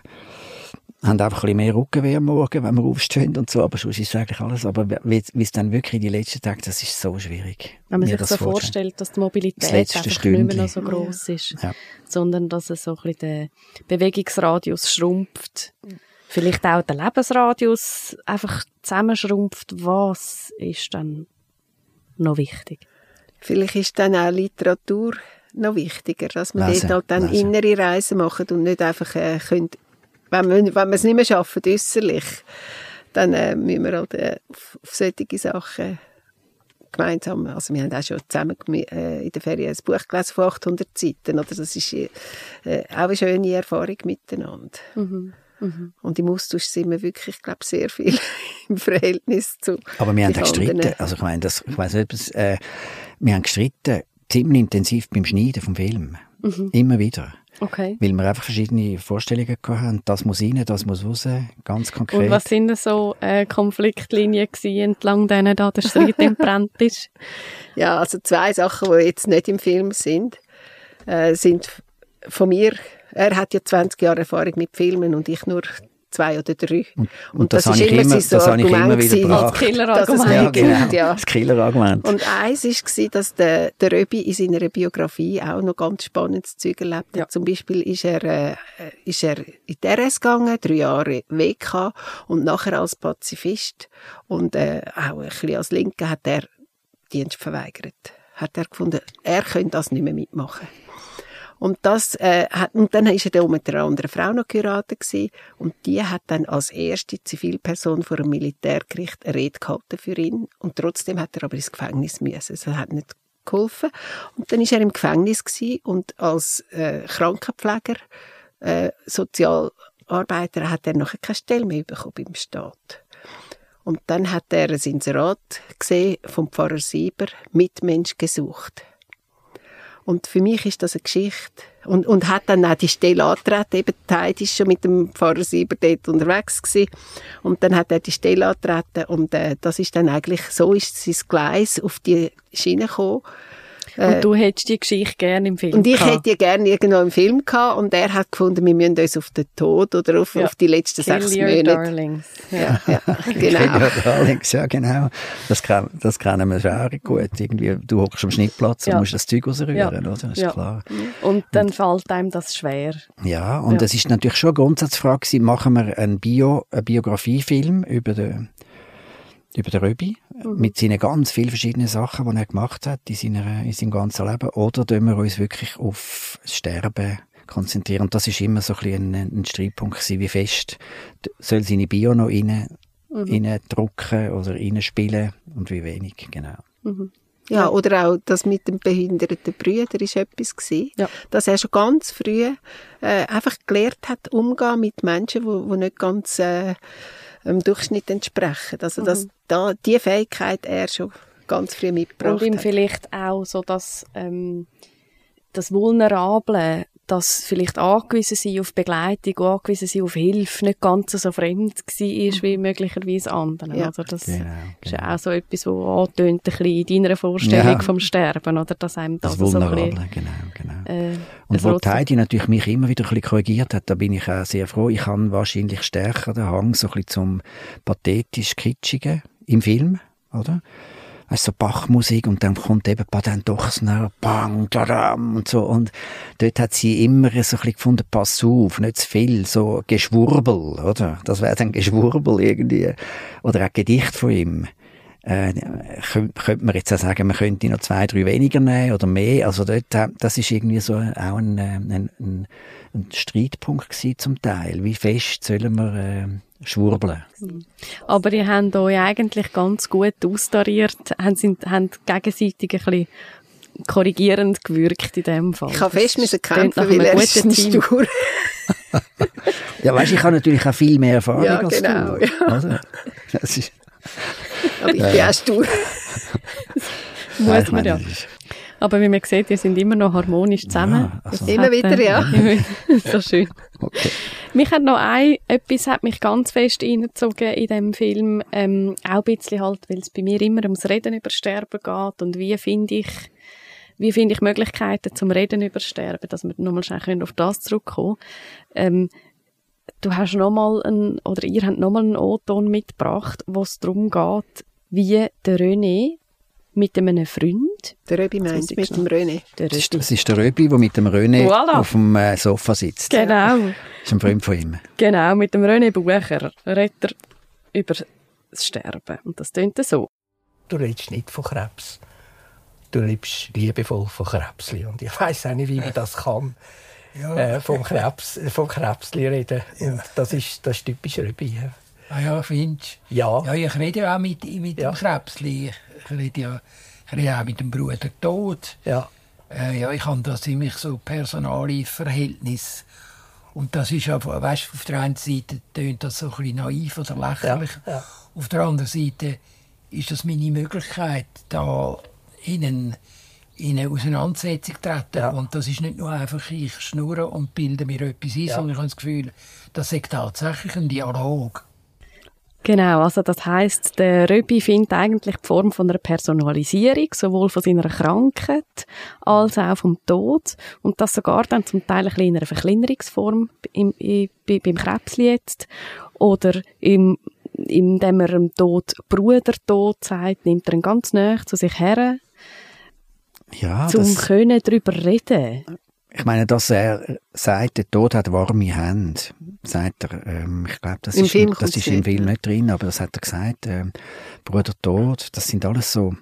S1: haben einfach ein bisschen mehr Rückenweh am Morgen, wenn wir aufstehen und so, aber sonst ist eigentlich alles. Aber wie, es dann wirklich in die letzten Tage, das ist so schwierig.
S2: Wenn man sich so vorstellt, dass die Mobilität einfach Stündchen. nicht mehr so groß ist, ja. sondern dass es so ein bisschen der Bewegungsradius schrumpft. Vielleicht auch der Lebensradius einfach zusammenschrumpft. Was ist dann noch wichtig?
S3: Vielleicht ist dann auch Literatur noch wichtiger, dass man lesen, dort halt dann lesen. innere Reisen macht und nicht einfach äh, könnt wenn wir, wenn wir es nicht mehr schaffen, äußerlich, dann äh, müssen wir halt äh, auf, auf solche Sachen gemeinsam, also wir haben auch schon zusammen äh, in der Ferien ein Buch gelesen von 800 Seiten, oder das ist äh, auch eine schöne Erfahrung miteinander. Mhm. Mhm. Und im Austausch sind wir wirklich, glaube sehr viel *laughs* im Verhältnis zu
S1: Aber wir haben gestritten, also ich meine, das, ich weiss nicht, äh, wir haben gestritten ziemlich intensiv beim Schneiden vom Film. Mhm. Immer wieder.
S2: Okay.
S1: Weil wir einfach verschiedene Vorstellungen hatten. Das muss rein, das muss raus, ganz konkret.
S2: Und was sind so äh, Konfliktlinien gewesen, entlang denen da der Streit entbrannt *laughs* ist?
S3: Ja, also zwei Sachen, die jetzt nicht im Film sind, äh, sind von mir. Er hat ja 20 Jahre Erfahrung mit Filmen und ich nur zwei oder drei.
S1: Und, und, und das, das, ist immer, immer so das habe ich immer wieder gebracht.
S2: Das Killerargument.
S1: Ja, genau, ja. Das Killerargument.
S3: Und eins war, dass der, der Röbi in seiner Biografie auch noch ganz spannendes Zeug erlebt hat. Ja. Zum Beispiel ist er, äh, ist er in die RS gegangen, drei Jahre WK und nachher als Pazifist und äh, auch ein bisschen als Linke hat er Dienst verweigert. Hat er gefunden, er könnte das nicht mehr mitmachen. Und das, äh, hat, und dann ist er da mit einer anderen Frau noch geheiratet gewesen. Und die hat dann als erste Zivilperson vor einem Militärgericht eine Rede gehalten für ihn. Und trotzdem hat er aber ins Gefängnis müssen. Das hat nicht geholfen. Und dann ist er im Gefängnis gewesen und als äh, Krankenpfleger, äh, Sozialarbeiter hat er noch keine Stelle mehr bekommen beim Staat. Und dann hat er ein Inserat gesehen vom Pfarrer Sieber, Mitmensch gesucht. Und für mich ist das eine Geschichte. Und, und hat dann auch die Stelle angetreten. Eben, Heidi ist schon mit dem Pfarrer Sieber dort unterwegs gewesen. Und dann hat er die Stelle angetreten. Und äh, das ist dann eigentlich, so ist sein Gleis auf die Schiene gekommen.
S2: Und äh, du hättest die Geschichte gerne im Film
S3: Und ich
S2: gehabt.
S3: hätte die gerne irgendwo im Film gehabt und er hat gefunden, wir müssen uns auf den Tod oder auf, ja. auf die letzten
S2: Kill
S3: sechs
S2: your
S3: Monate.
S2: Darlings.
S3: Ja, ja, *laughs* genau. Kill
S1: your Darlings, ja genau. Das, kann, das kennen wir schon auch gut. Irgendwie, du hockst am Schnittplatz und musst das Zeug rausrühren, ja. oder? Das ist klar.
S2: Und dann und, fällt einem das schwer.
S1: Ja, und es ist natürlich schon eine Grundsatzfrage, machen wir einen, Bio, einen Biografiefilm über den über den Röbi, mhm. mit seinen ganz vielen verschiedenen Sachen, die er gemacht hat in, seiner, in seinem ganzen Leben, oder tun wir uns wirklich auf das Sterben konzentrieren. Und das ist immer so ein, bisschen ein, ein Streitpunkt gewesen, wie fest soll seine Bio noch rein, mhm. reindrücken oder reinspielen und wie wenig, genau.
S3: Mhm. Ja, oder auch das mit dem behinderten Brüder ist etwas gewesen, ja. dass er schon ganz früh äh, einfach gelernt hat, umgehen mit Menschen, wo, wo nicht ganz äh, dem Durchschnitt entsprechen. Also, dass mhm. da die Fähigkeit er schon ganz früh mitgebracht
S2: Und ihm
S3: hat.
S2: vielleicht auch so, dass ähm, das Vulnerable dass vielleicht angewiesen sind auf Begleitung, angewiesen sind auf Hilfe, nicht ganz so fremd war wie mhm. möglicherweise anderen. Ja. Also das genau, ist genau. auch so etwas, was antönt, ein bisschen in deiner Vorstellung ja. vom Sterben, oder dass einem das, das so ein bisschen,
S1: genau, genau. Äh, Und wo Heidi natürlich mich immer wieder ein bisschen korrigiert hat, da bin ich auch sehr froh. Ich habe wahrscheinlich stärker den Hang so ein bisschen zum pathetisch-kitschigen im Film, oder? Weißt, so Bachmusik und dann kommt eben dann doch so bang, tadam und so und dort hat sie immer so ein bisschen gefunden, pass auf, nicht zu viel, so Geschwurbel, oder? Das wäre dann Geschwurbel irgendwie. Oder ein Gedicht von ihm. Äh, könnte man jetzt auch sagen, man könnte noch zwei, drei weniger nehmen oder mehr. Also dort, äh, das ist irgendwie so auch ein, äh, ein, ein, ein Streitpunkt gewesen zum Teil. Wie fest sollen wir äh, schwurbeln?
S2: Aber die haben euch eigentlich ganz gut austariert, haben, sind, haben gegenseitig ein bisschen korrigierend gewirkt in dem Fall.
S3: Ich habe fest müssen kämpfen, weil er ist stur. *laughs*
S1: ja, weißt, ich habe natürlich auch viel mehr Erfahrung
S3: ja,
S1: als
S3: genau,
S1: du.
S3: Ja.
S1: Also, das ist
S3: aber ich bin auch stur.
S2: Muss man ja. Aber wie man sieht, wir sind immer noch harmonisch zusammen.
S3: Ja, also. Immer wieder, ja. *laughs*
S2: so schön. Okay. Mich hat noch ein, etwas hat mich ganz fest reingezogen in dem Film, ähm, auch ein bisschen halt, weil es bei mir immer ums Reden über Sterben geht und wie finde ich, wie finde ich Möglichkeiten zum Reden über Sterben, dass wir nochmal schnell auf das zurückkommen ähm, du hast nochmal ein, oder ihr habt nochmal einen O-Ton mitgebracht, wo es darum geht, wie der René mit einem Freund.
S3: Der Röbi meint mit dem René.
S1: Das ist, das ist der Röbi, der mit dem René voilà. auf dem äh, Sofa sitzt.
S2: Genau.
S1: Das ist ein Freund von ihm.
S2: Genau, mit dem René Bucher redet er über das Sterben. Und das klingt so.
S5: Du redest nicht von Krebs. Du lebst liebevoll von Krebsli. Und ich weiß auch nicht, wie man das kann ja. äh, vom, Krebs, vom Krebsli reden. Und das ist, das ist typisch Röbi.
S4: Ah ja, findest
S5: du? Ja.
S4: Ja, ich rede ja auch mit, mit ja. dem Krebsli. Ich rede ja ich rede auch mit dem Bruder Tod.
S5: Ja.
S4: Äh, ja, ich habe da ziemlich so personale Verhältnis. Und das ist ja, weißt, auf der einen Seite tönt das so ein bisschen naiv oder lächerlich. Ja. Ja. Auf der anderen Seite ist das meine Möglichkeit, da in einen in eine Auseinandersetzung treten. Ja. Und das ist nicht nur einfach, ich schnurre und bilde mir etwas ein, ja. sondern ich habe das Gefühl, das ist tatsächlich ein Dialog.
S2: Genau, also das heißt, der Röbi findet eigentlich die Form von einer Personalisierung, sowohl von seiner Krankheit als auch vom Tod und das sogar dann zum Teil ein in einer Verkleinerungsform im, im, beim Krebs jetzt oder im, indem er dem Tod Brudertod sagt, nimmt er ihn ganz nah zu sich her
S1: ja,
S2: zum das, können darüber reden.
S1: Ich meine, dass er sagt, der Tod hat warme Hände, sagt er. Ähm, ich glaube, das, ist, Film das ist im Film nicht drin, aber das hat er gesagt. Ähm, Bruder Tod, das sind alles so,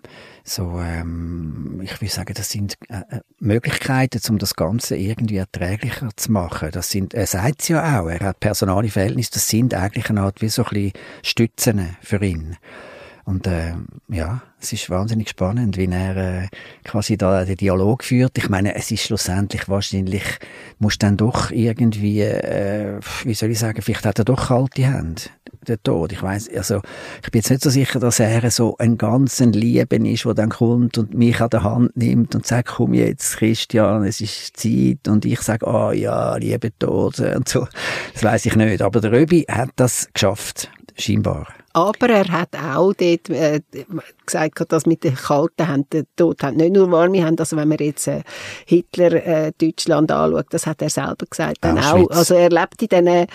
S1: so ähm, ich will sagen, das sind äh, äh Möglichkeiten, um das Ganze irgendwie erträglicher zu machen. Das sind, er sagt es ja auch, er hat personale Verhältnisse, das sind eigentlich eine Art wie so ein bisschen Stützen für ihn. Und äh, ja, es ist wahnsinnig spannend, wie er äh, quasi da den Dialog führt. Ich meine, es ist schlussendlich wahrscheinlich, muss dann doch irgendwie, äh, wie soll ich sagen, vielleicht hat er doch kalte Hände, der Tod. Ich weiß, also ich bin jetzt nicht so sicher, dass er so ein ganzen Lieben ist, der dann kommt und mich an der Hand nimmt und sagt, komm jetzt, Christian, es ist Zeit. Und ich sage, ah oh, ja, liebe Tod und so. Das weiß ich nicht. Aber der Röbi hat das geschafft, scheinbar.
S3: Aber er hat auch dort äh, gesagt, dass mit den kalten Händen Tod haben. Nicht nur warme Hände, also wenn man jetzt äh, Hitler äh, Deutschland anschaut, das hat er selber gesagt. Dann auch, also er lebt in diesen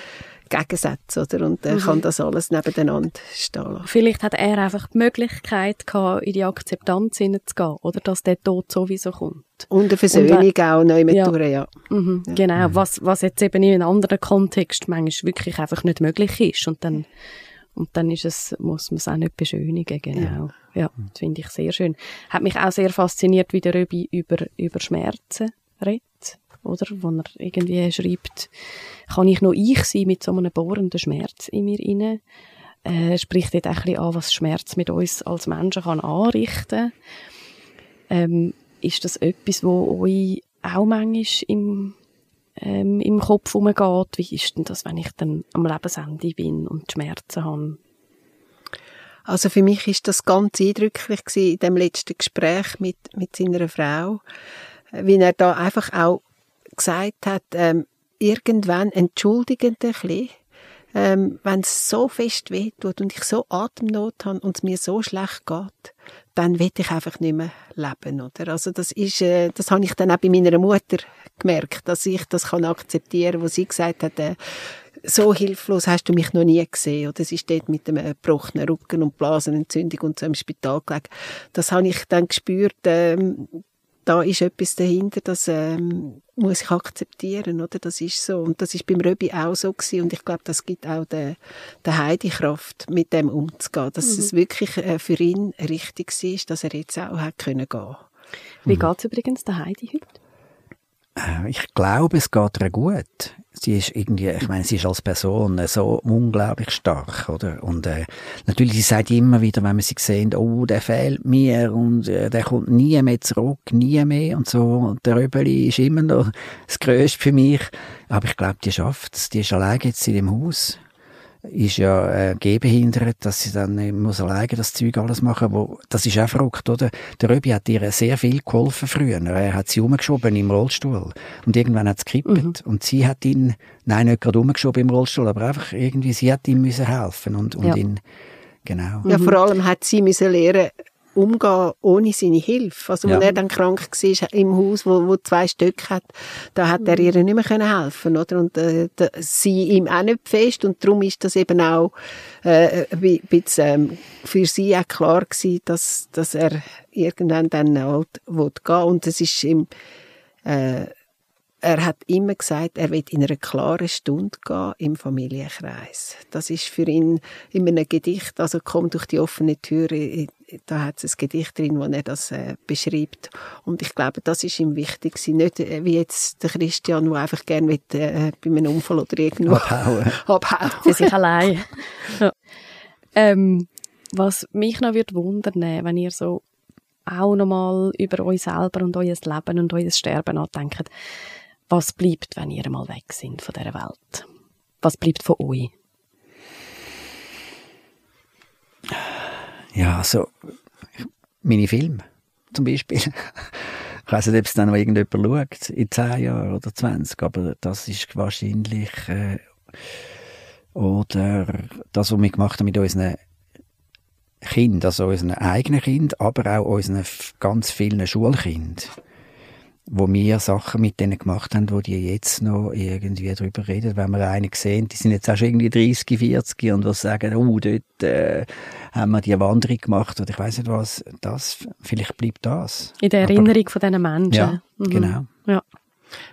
S3: Gegensätze, oder? Und er mhm. kann das alles nebeneinander stehen lassen.
S2: Vielleicht hat er einfach die Möglichkeit gehabt, in die Akzeptanz hineinzugehen, oder? Dass der Tod sowieso kommt.
S3: Und eine Versöhnung Und, auch neu mit ja. Durch, ja.
S2: Mhm, ja. Genau. Was, was jetzt eben in einem anderen Kontext manchmal wirklich einfach nicht möglich ist. Und dann Und dann ist es, muss man es auch nicht beschönigen, genau. Ja, ja das finde ich sehr schön. Hat mich auch sehr fasziniert, wie der Röbi über, über Schmerzen redet, oder? Wo er irgendwie schreibt, kann ich noch ich sein mit so einem bohrenden Schmerz in mir inne? Er spricht dort auch ein bisschen an, was Schmerz mit uns als Menschen kann anrichten ähm, Ist das etwas, wo euch auch manchmal im ähm, im Kopf umgeht. Wie ist denn das, wenn ich dann am Lebensende bin und Schmerzen habe?
S3: Also für mich ist das ganz eindrücklich gewesen in dem letzten Gespräch mit, mit seiner Frau, wie er da einfach auch gesagt hat, ähm, irgendwann entschuldigend ein bisschen, ähm, wenn es so fest wehtut und ich so Atemnot habe und es mir so schlecht geht, dann will ich einfach nicht mehr leben, oder? Also das ist, äh, das habe ich dann auch bei meiner Mutter gemerkt, dass ich das kann akzeptieren, wo sie gesagt hat, äh, so hilflos hast du mich noch nie gesehen. Oder sie dort mit einem gebrochenen Rücken und Blasenentzündung und so im Spital gelegen. Das habe ich dann gespürt, ähm, da ist etwas dahinter, das ähm, muss ich akzeptieren, oder? Das ist so. Und das ist beim Röbi auch so gewesen. Und ich glaube, das gibt auch der, der Heidi Kraft, mit dem umzugehen. Dass mhm. es wirklich äh, für ihn richtig war, dass er jetzt auch hat können gehen.
S2: Wie mhm. geht's übrigens der Heidi heute?
S1: Äh, ich glaube, es geht ihr gut. Sie ist irgendwie, ich meine, sie ist als Person so unglaublich stark, oder? Und äh, natürlich, sie sagt immer wieder, wenn wir sie sehen, oh, der fehlt mir und äh, der kommt nie mehr zurück, nie mehr und so. Und der Röbeli ist immer noch das Größte für mich. Aber ich glaube, die schafft es. Die ist allein jetzt in dem Haus ist ja äh, gehbehindert, dass sie dann äh, muss alleine das Zeug alles machen, wo, das ist auch verrückt, oder? Der Röbi hat ihr sehr viel geholfen früher. Er hat sie umgeschoben im Rollstuhl. Und irgendwann hat es gekippt. Mhm. Und sie hat ihn, nein, nicht gerade umgeschoben im Rollstuhl, aber einfach irgendwie, sie hat ihm müssen helfen und, und ja. ihn, genau.
S3: Ja, vor allem hat sie müssen lernen, umgehen ohne seine Hilfe. Also, ja. als er dann krank war im Haus, wo, wo zwei Stück hat, da hat er ihr nicht mehr können helfen, oder? Und, äh, da, sie ihm auch nicht fest. Und darum ist das eben auch, äh, ein bisschen, ähm, für sie auch klar gewesen, dass, dass er irgendwann dann halt gehen Und es ist ihm, äh, er hat immer gesagt, er wird in einer klaren Stunde gehen im Familienkreis. Das ist für ihn in einem Gedicht, also kommt durch die offene Tür, da hat es ein Gedicht drin, wo er das äh, beschreibt. Und ich glaube, das ist ihm wichtig, nicht äh, wie jetzt der Christian, der einfach gerne mit, äh, bei einem Unfall oder irgendwo
S1: abhauen. *laughs*
S3: abhauen.
S2: Für sich allein. ja. ähm, was mich noch wird wundern, wenn ihr so auch nochmal über euch selber und euer Leben und euer Sterben nachdenkt, was bleibt, wenn ihr mal weg sind von dieser Welt? Was bleibt von euch?
S1: Ja, also meine Filme zum Beispiel. Ich weiß nicht, ob es dann noch irgendjemand schaut, in 10 Jahren oder 20, aber das ist wahrscheinlich, äh, oder das, was wir gemacht haben mit unseren Kindern, also unseren eigenen Kindern, aber auch unseren ganz vielen Schulkindern wo wir Sachen mit denen gemacht haben, wo die jetzt noch irgendwie drüber reden. Wenn wir einen sehen, die sind jetzt auch schon irgendwie 30, 40 und was sagen, oh, dort äh, haben wir die Wanderung gemacht oder ich weiß nicht was, das, vielleicht bleibt das.
S2: In der Erinnerung Aber, von diesen Menschen.
S1: Ja, mhm. genau.
S3: Ja.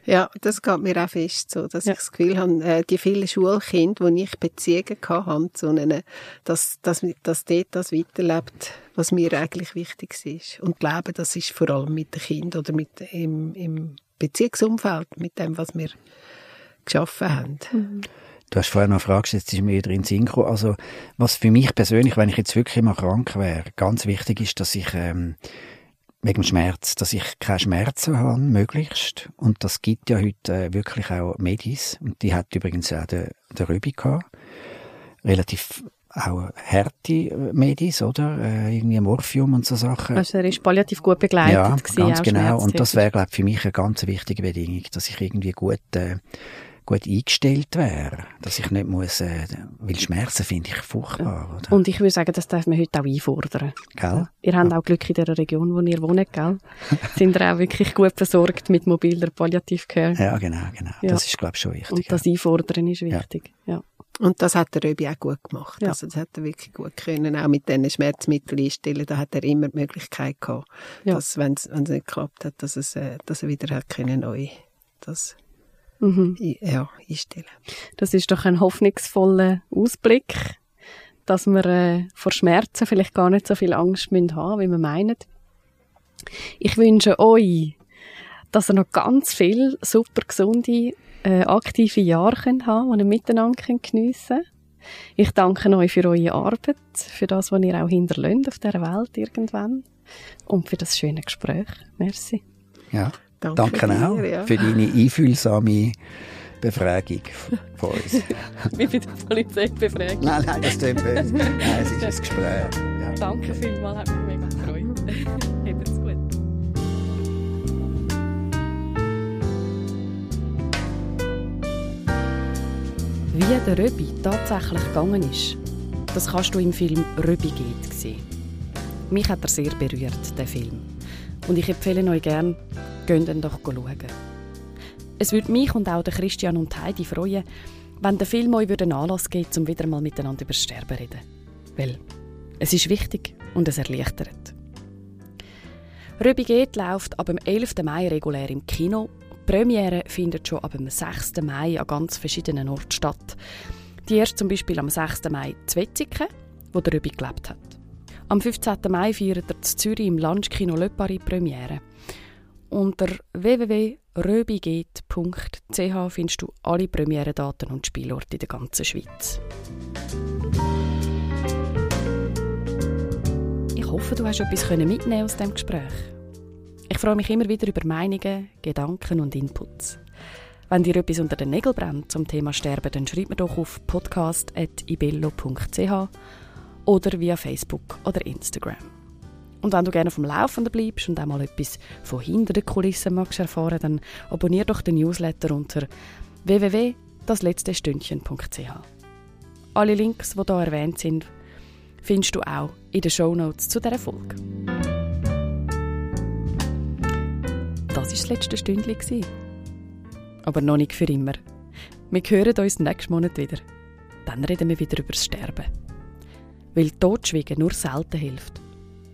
S3: Ja, das geht mir auch fest so, dass ja. ich das Gefühl habe, äh, die vielen Schulkinder, die ich Beziehungen hatte, zu ihnen, dass, dass, dass dort das weiterlebt, was mir eigentlich wichtig ist. Und Leben, das ist vor allem mit den Kindern oder mit, im, im Beziehungsumfeld, mit dem, was wir geschaffen haben. Mhm.
S1: Du hast vorher noch eine Frage gestellt, jetzt ist mir wieder in den Also, was für mich persönlich, wenn ich jetzt wirklich mal krank wäre, ganz wichtig ist, dass ich ähm, wegen dem Schmerz, dass ich keine Schmerzen habe, möglichst. Und das gibt ja heute äh, wirklich auch Medis. Und die hat übrigens auch der, der gehabt. Relativ auch harte äh, Medis, oder? Äh, irgendwie Morphium und so Sachen.
S2: Also er ist palliativ gut begleitet
S1: Ja, ganz genau. Und das wäre, glaube ich, für mich eine ganz wichtige Bedingung, dass ich irgendwie gut äh, gut eingestellt wäre. Dass ich nicht muss, äh, weil Schmerzen finde ich furchtbar. Oder?
S2: Und ich würde sagen, das darf man heute auch einfordern.
S1: Gell?
S2: Ihr habt auch Glück in der Region, wo ihr wohnt, gell? *laughs* Sind ihr auch wirklich gut versorgt mit mobiler Palliativcare?
S1: Ja, genau, genau. Ja. Das ist, glaube ich, schon wichtig.
S2: Und das Einfordern ist wichtig, ja. ja.
S3: Und das hat der Röbi auch gut gemacht. Ja. Also das hat er wirklich gut können, auch mit diesen Schmerzmitteln einstellen. Da hat er immer die Möglichkeit gehabt, ja. dass, wenn es nicht geklappt hat, dass, es, äh, dass er wieder hat können neu das mhm. ja, einstellen
S2: Das ist doch ein hoffnungsvoller Ausblick. dass wir äh, vor Schmerzen vielleicht gar nicht so viel Angst müssen haben, wie wir meinen. Ich wünsche euch, dass ihr noch ganz viel super gesunde, äh, aktive Jahre könnt haben und miteinander geniessen könnt. Ich danke euch für eure Arbeit, für das, was ihr auch hinterlönt auf dieser Welt irgendwann und für das schöne Gespräch. Merci.
S1: Ja, danke, danke auch ja. für deine einfühlsame Befragung von uns. *laughs*
S2: Wie bei der Polizeibefragung.
S1: Nein, nein, das tut böse. Nein, es ist ein Gespräch.
S2: Ja. Danke vielmals, hat mich mega gefreut. *laughs* Habt's gut. Wie der Röbi tatsächlich gegangen ist, das kannst du im Film Röbi geht sehen. Mich hat er sehr berührt, der Film. Und ich empfehle euch gern, geht ihn doch schauen. Es würde mich und auch Christian und Heidi freuen, wenn der Film euch einen Anlass gibt, um wieder mal miteinander über das Sterben zu reden. Weil es ist wichtig und es erleichtert. Röbi geht läuft ab dem 11. Mai regulär im Kino. Die Premiere findet schon ab dem 6. Mai an ganz verschiedenen Orten statt. Die erste zum Beispiel am 6. Mai in Wetzigen, wo der Röbi gelebt hat. Am 15. Mai feiert er in Zürich im Landskino Löpari Premiere. Unter www.röbigeht.ch findest du alle Premierendaten und Spielorte in der ganzen Schweiz. Ich hoffe, du hast etwas mitnehmen aus dem Gespräch. Ich freue mich immer wieder über Meinungen, Gedanken und Inputs. Wenn dir etwas unter den Nägeln brennt zum Thema Sterben, dann schreib mir doch auf podcast.ibello.ch oder via Facebook oder Instagram. Und wenn du gerne vom Laufenden bleibst und auch mal etwas von hinter den Kulissen magst erfahren, dann abonniere doch den Newsletter unter www.dasletztestündchen.ch. Alle Links, die hier erwähnt sind, findest du auch in den Show Notes zu dieser Folge. Das war das letzte Stündchen. Aber noch nicht für immer. Wir hören uns nächsten Monat wieder. Dann reden wir wieder über das Sterben. Weil Totschweigen nur selten hilft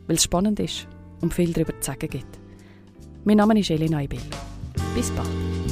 S2: weil es spannend ist und viel darüber zu sagen gibt. Mein Name ist Elena Ibello. Bis bald.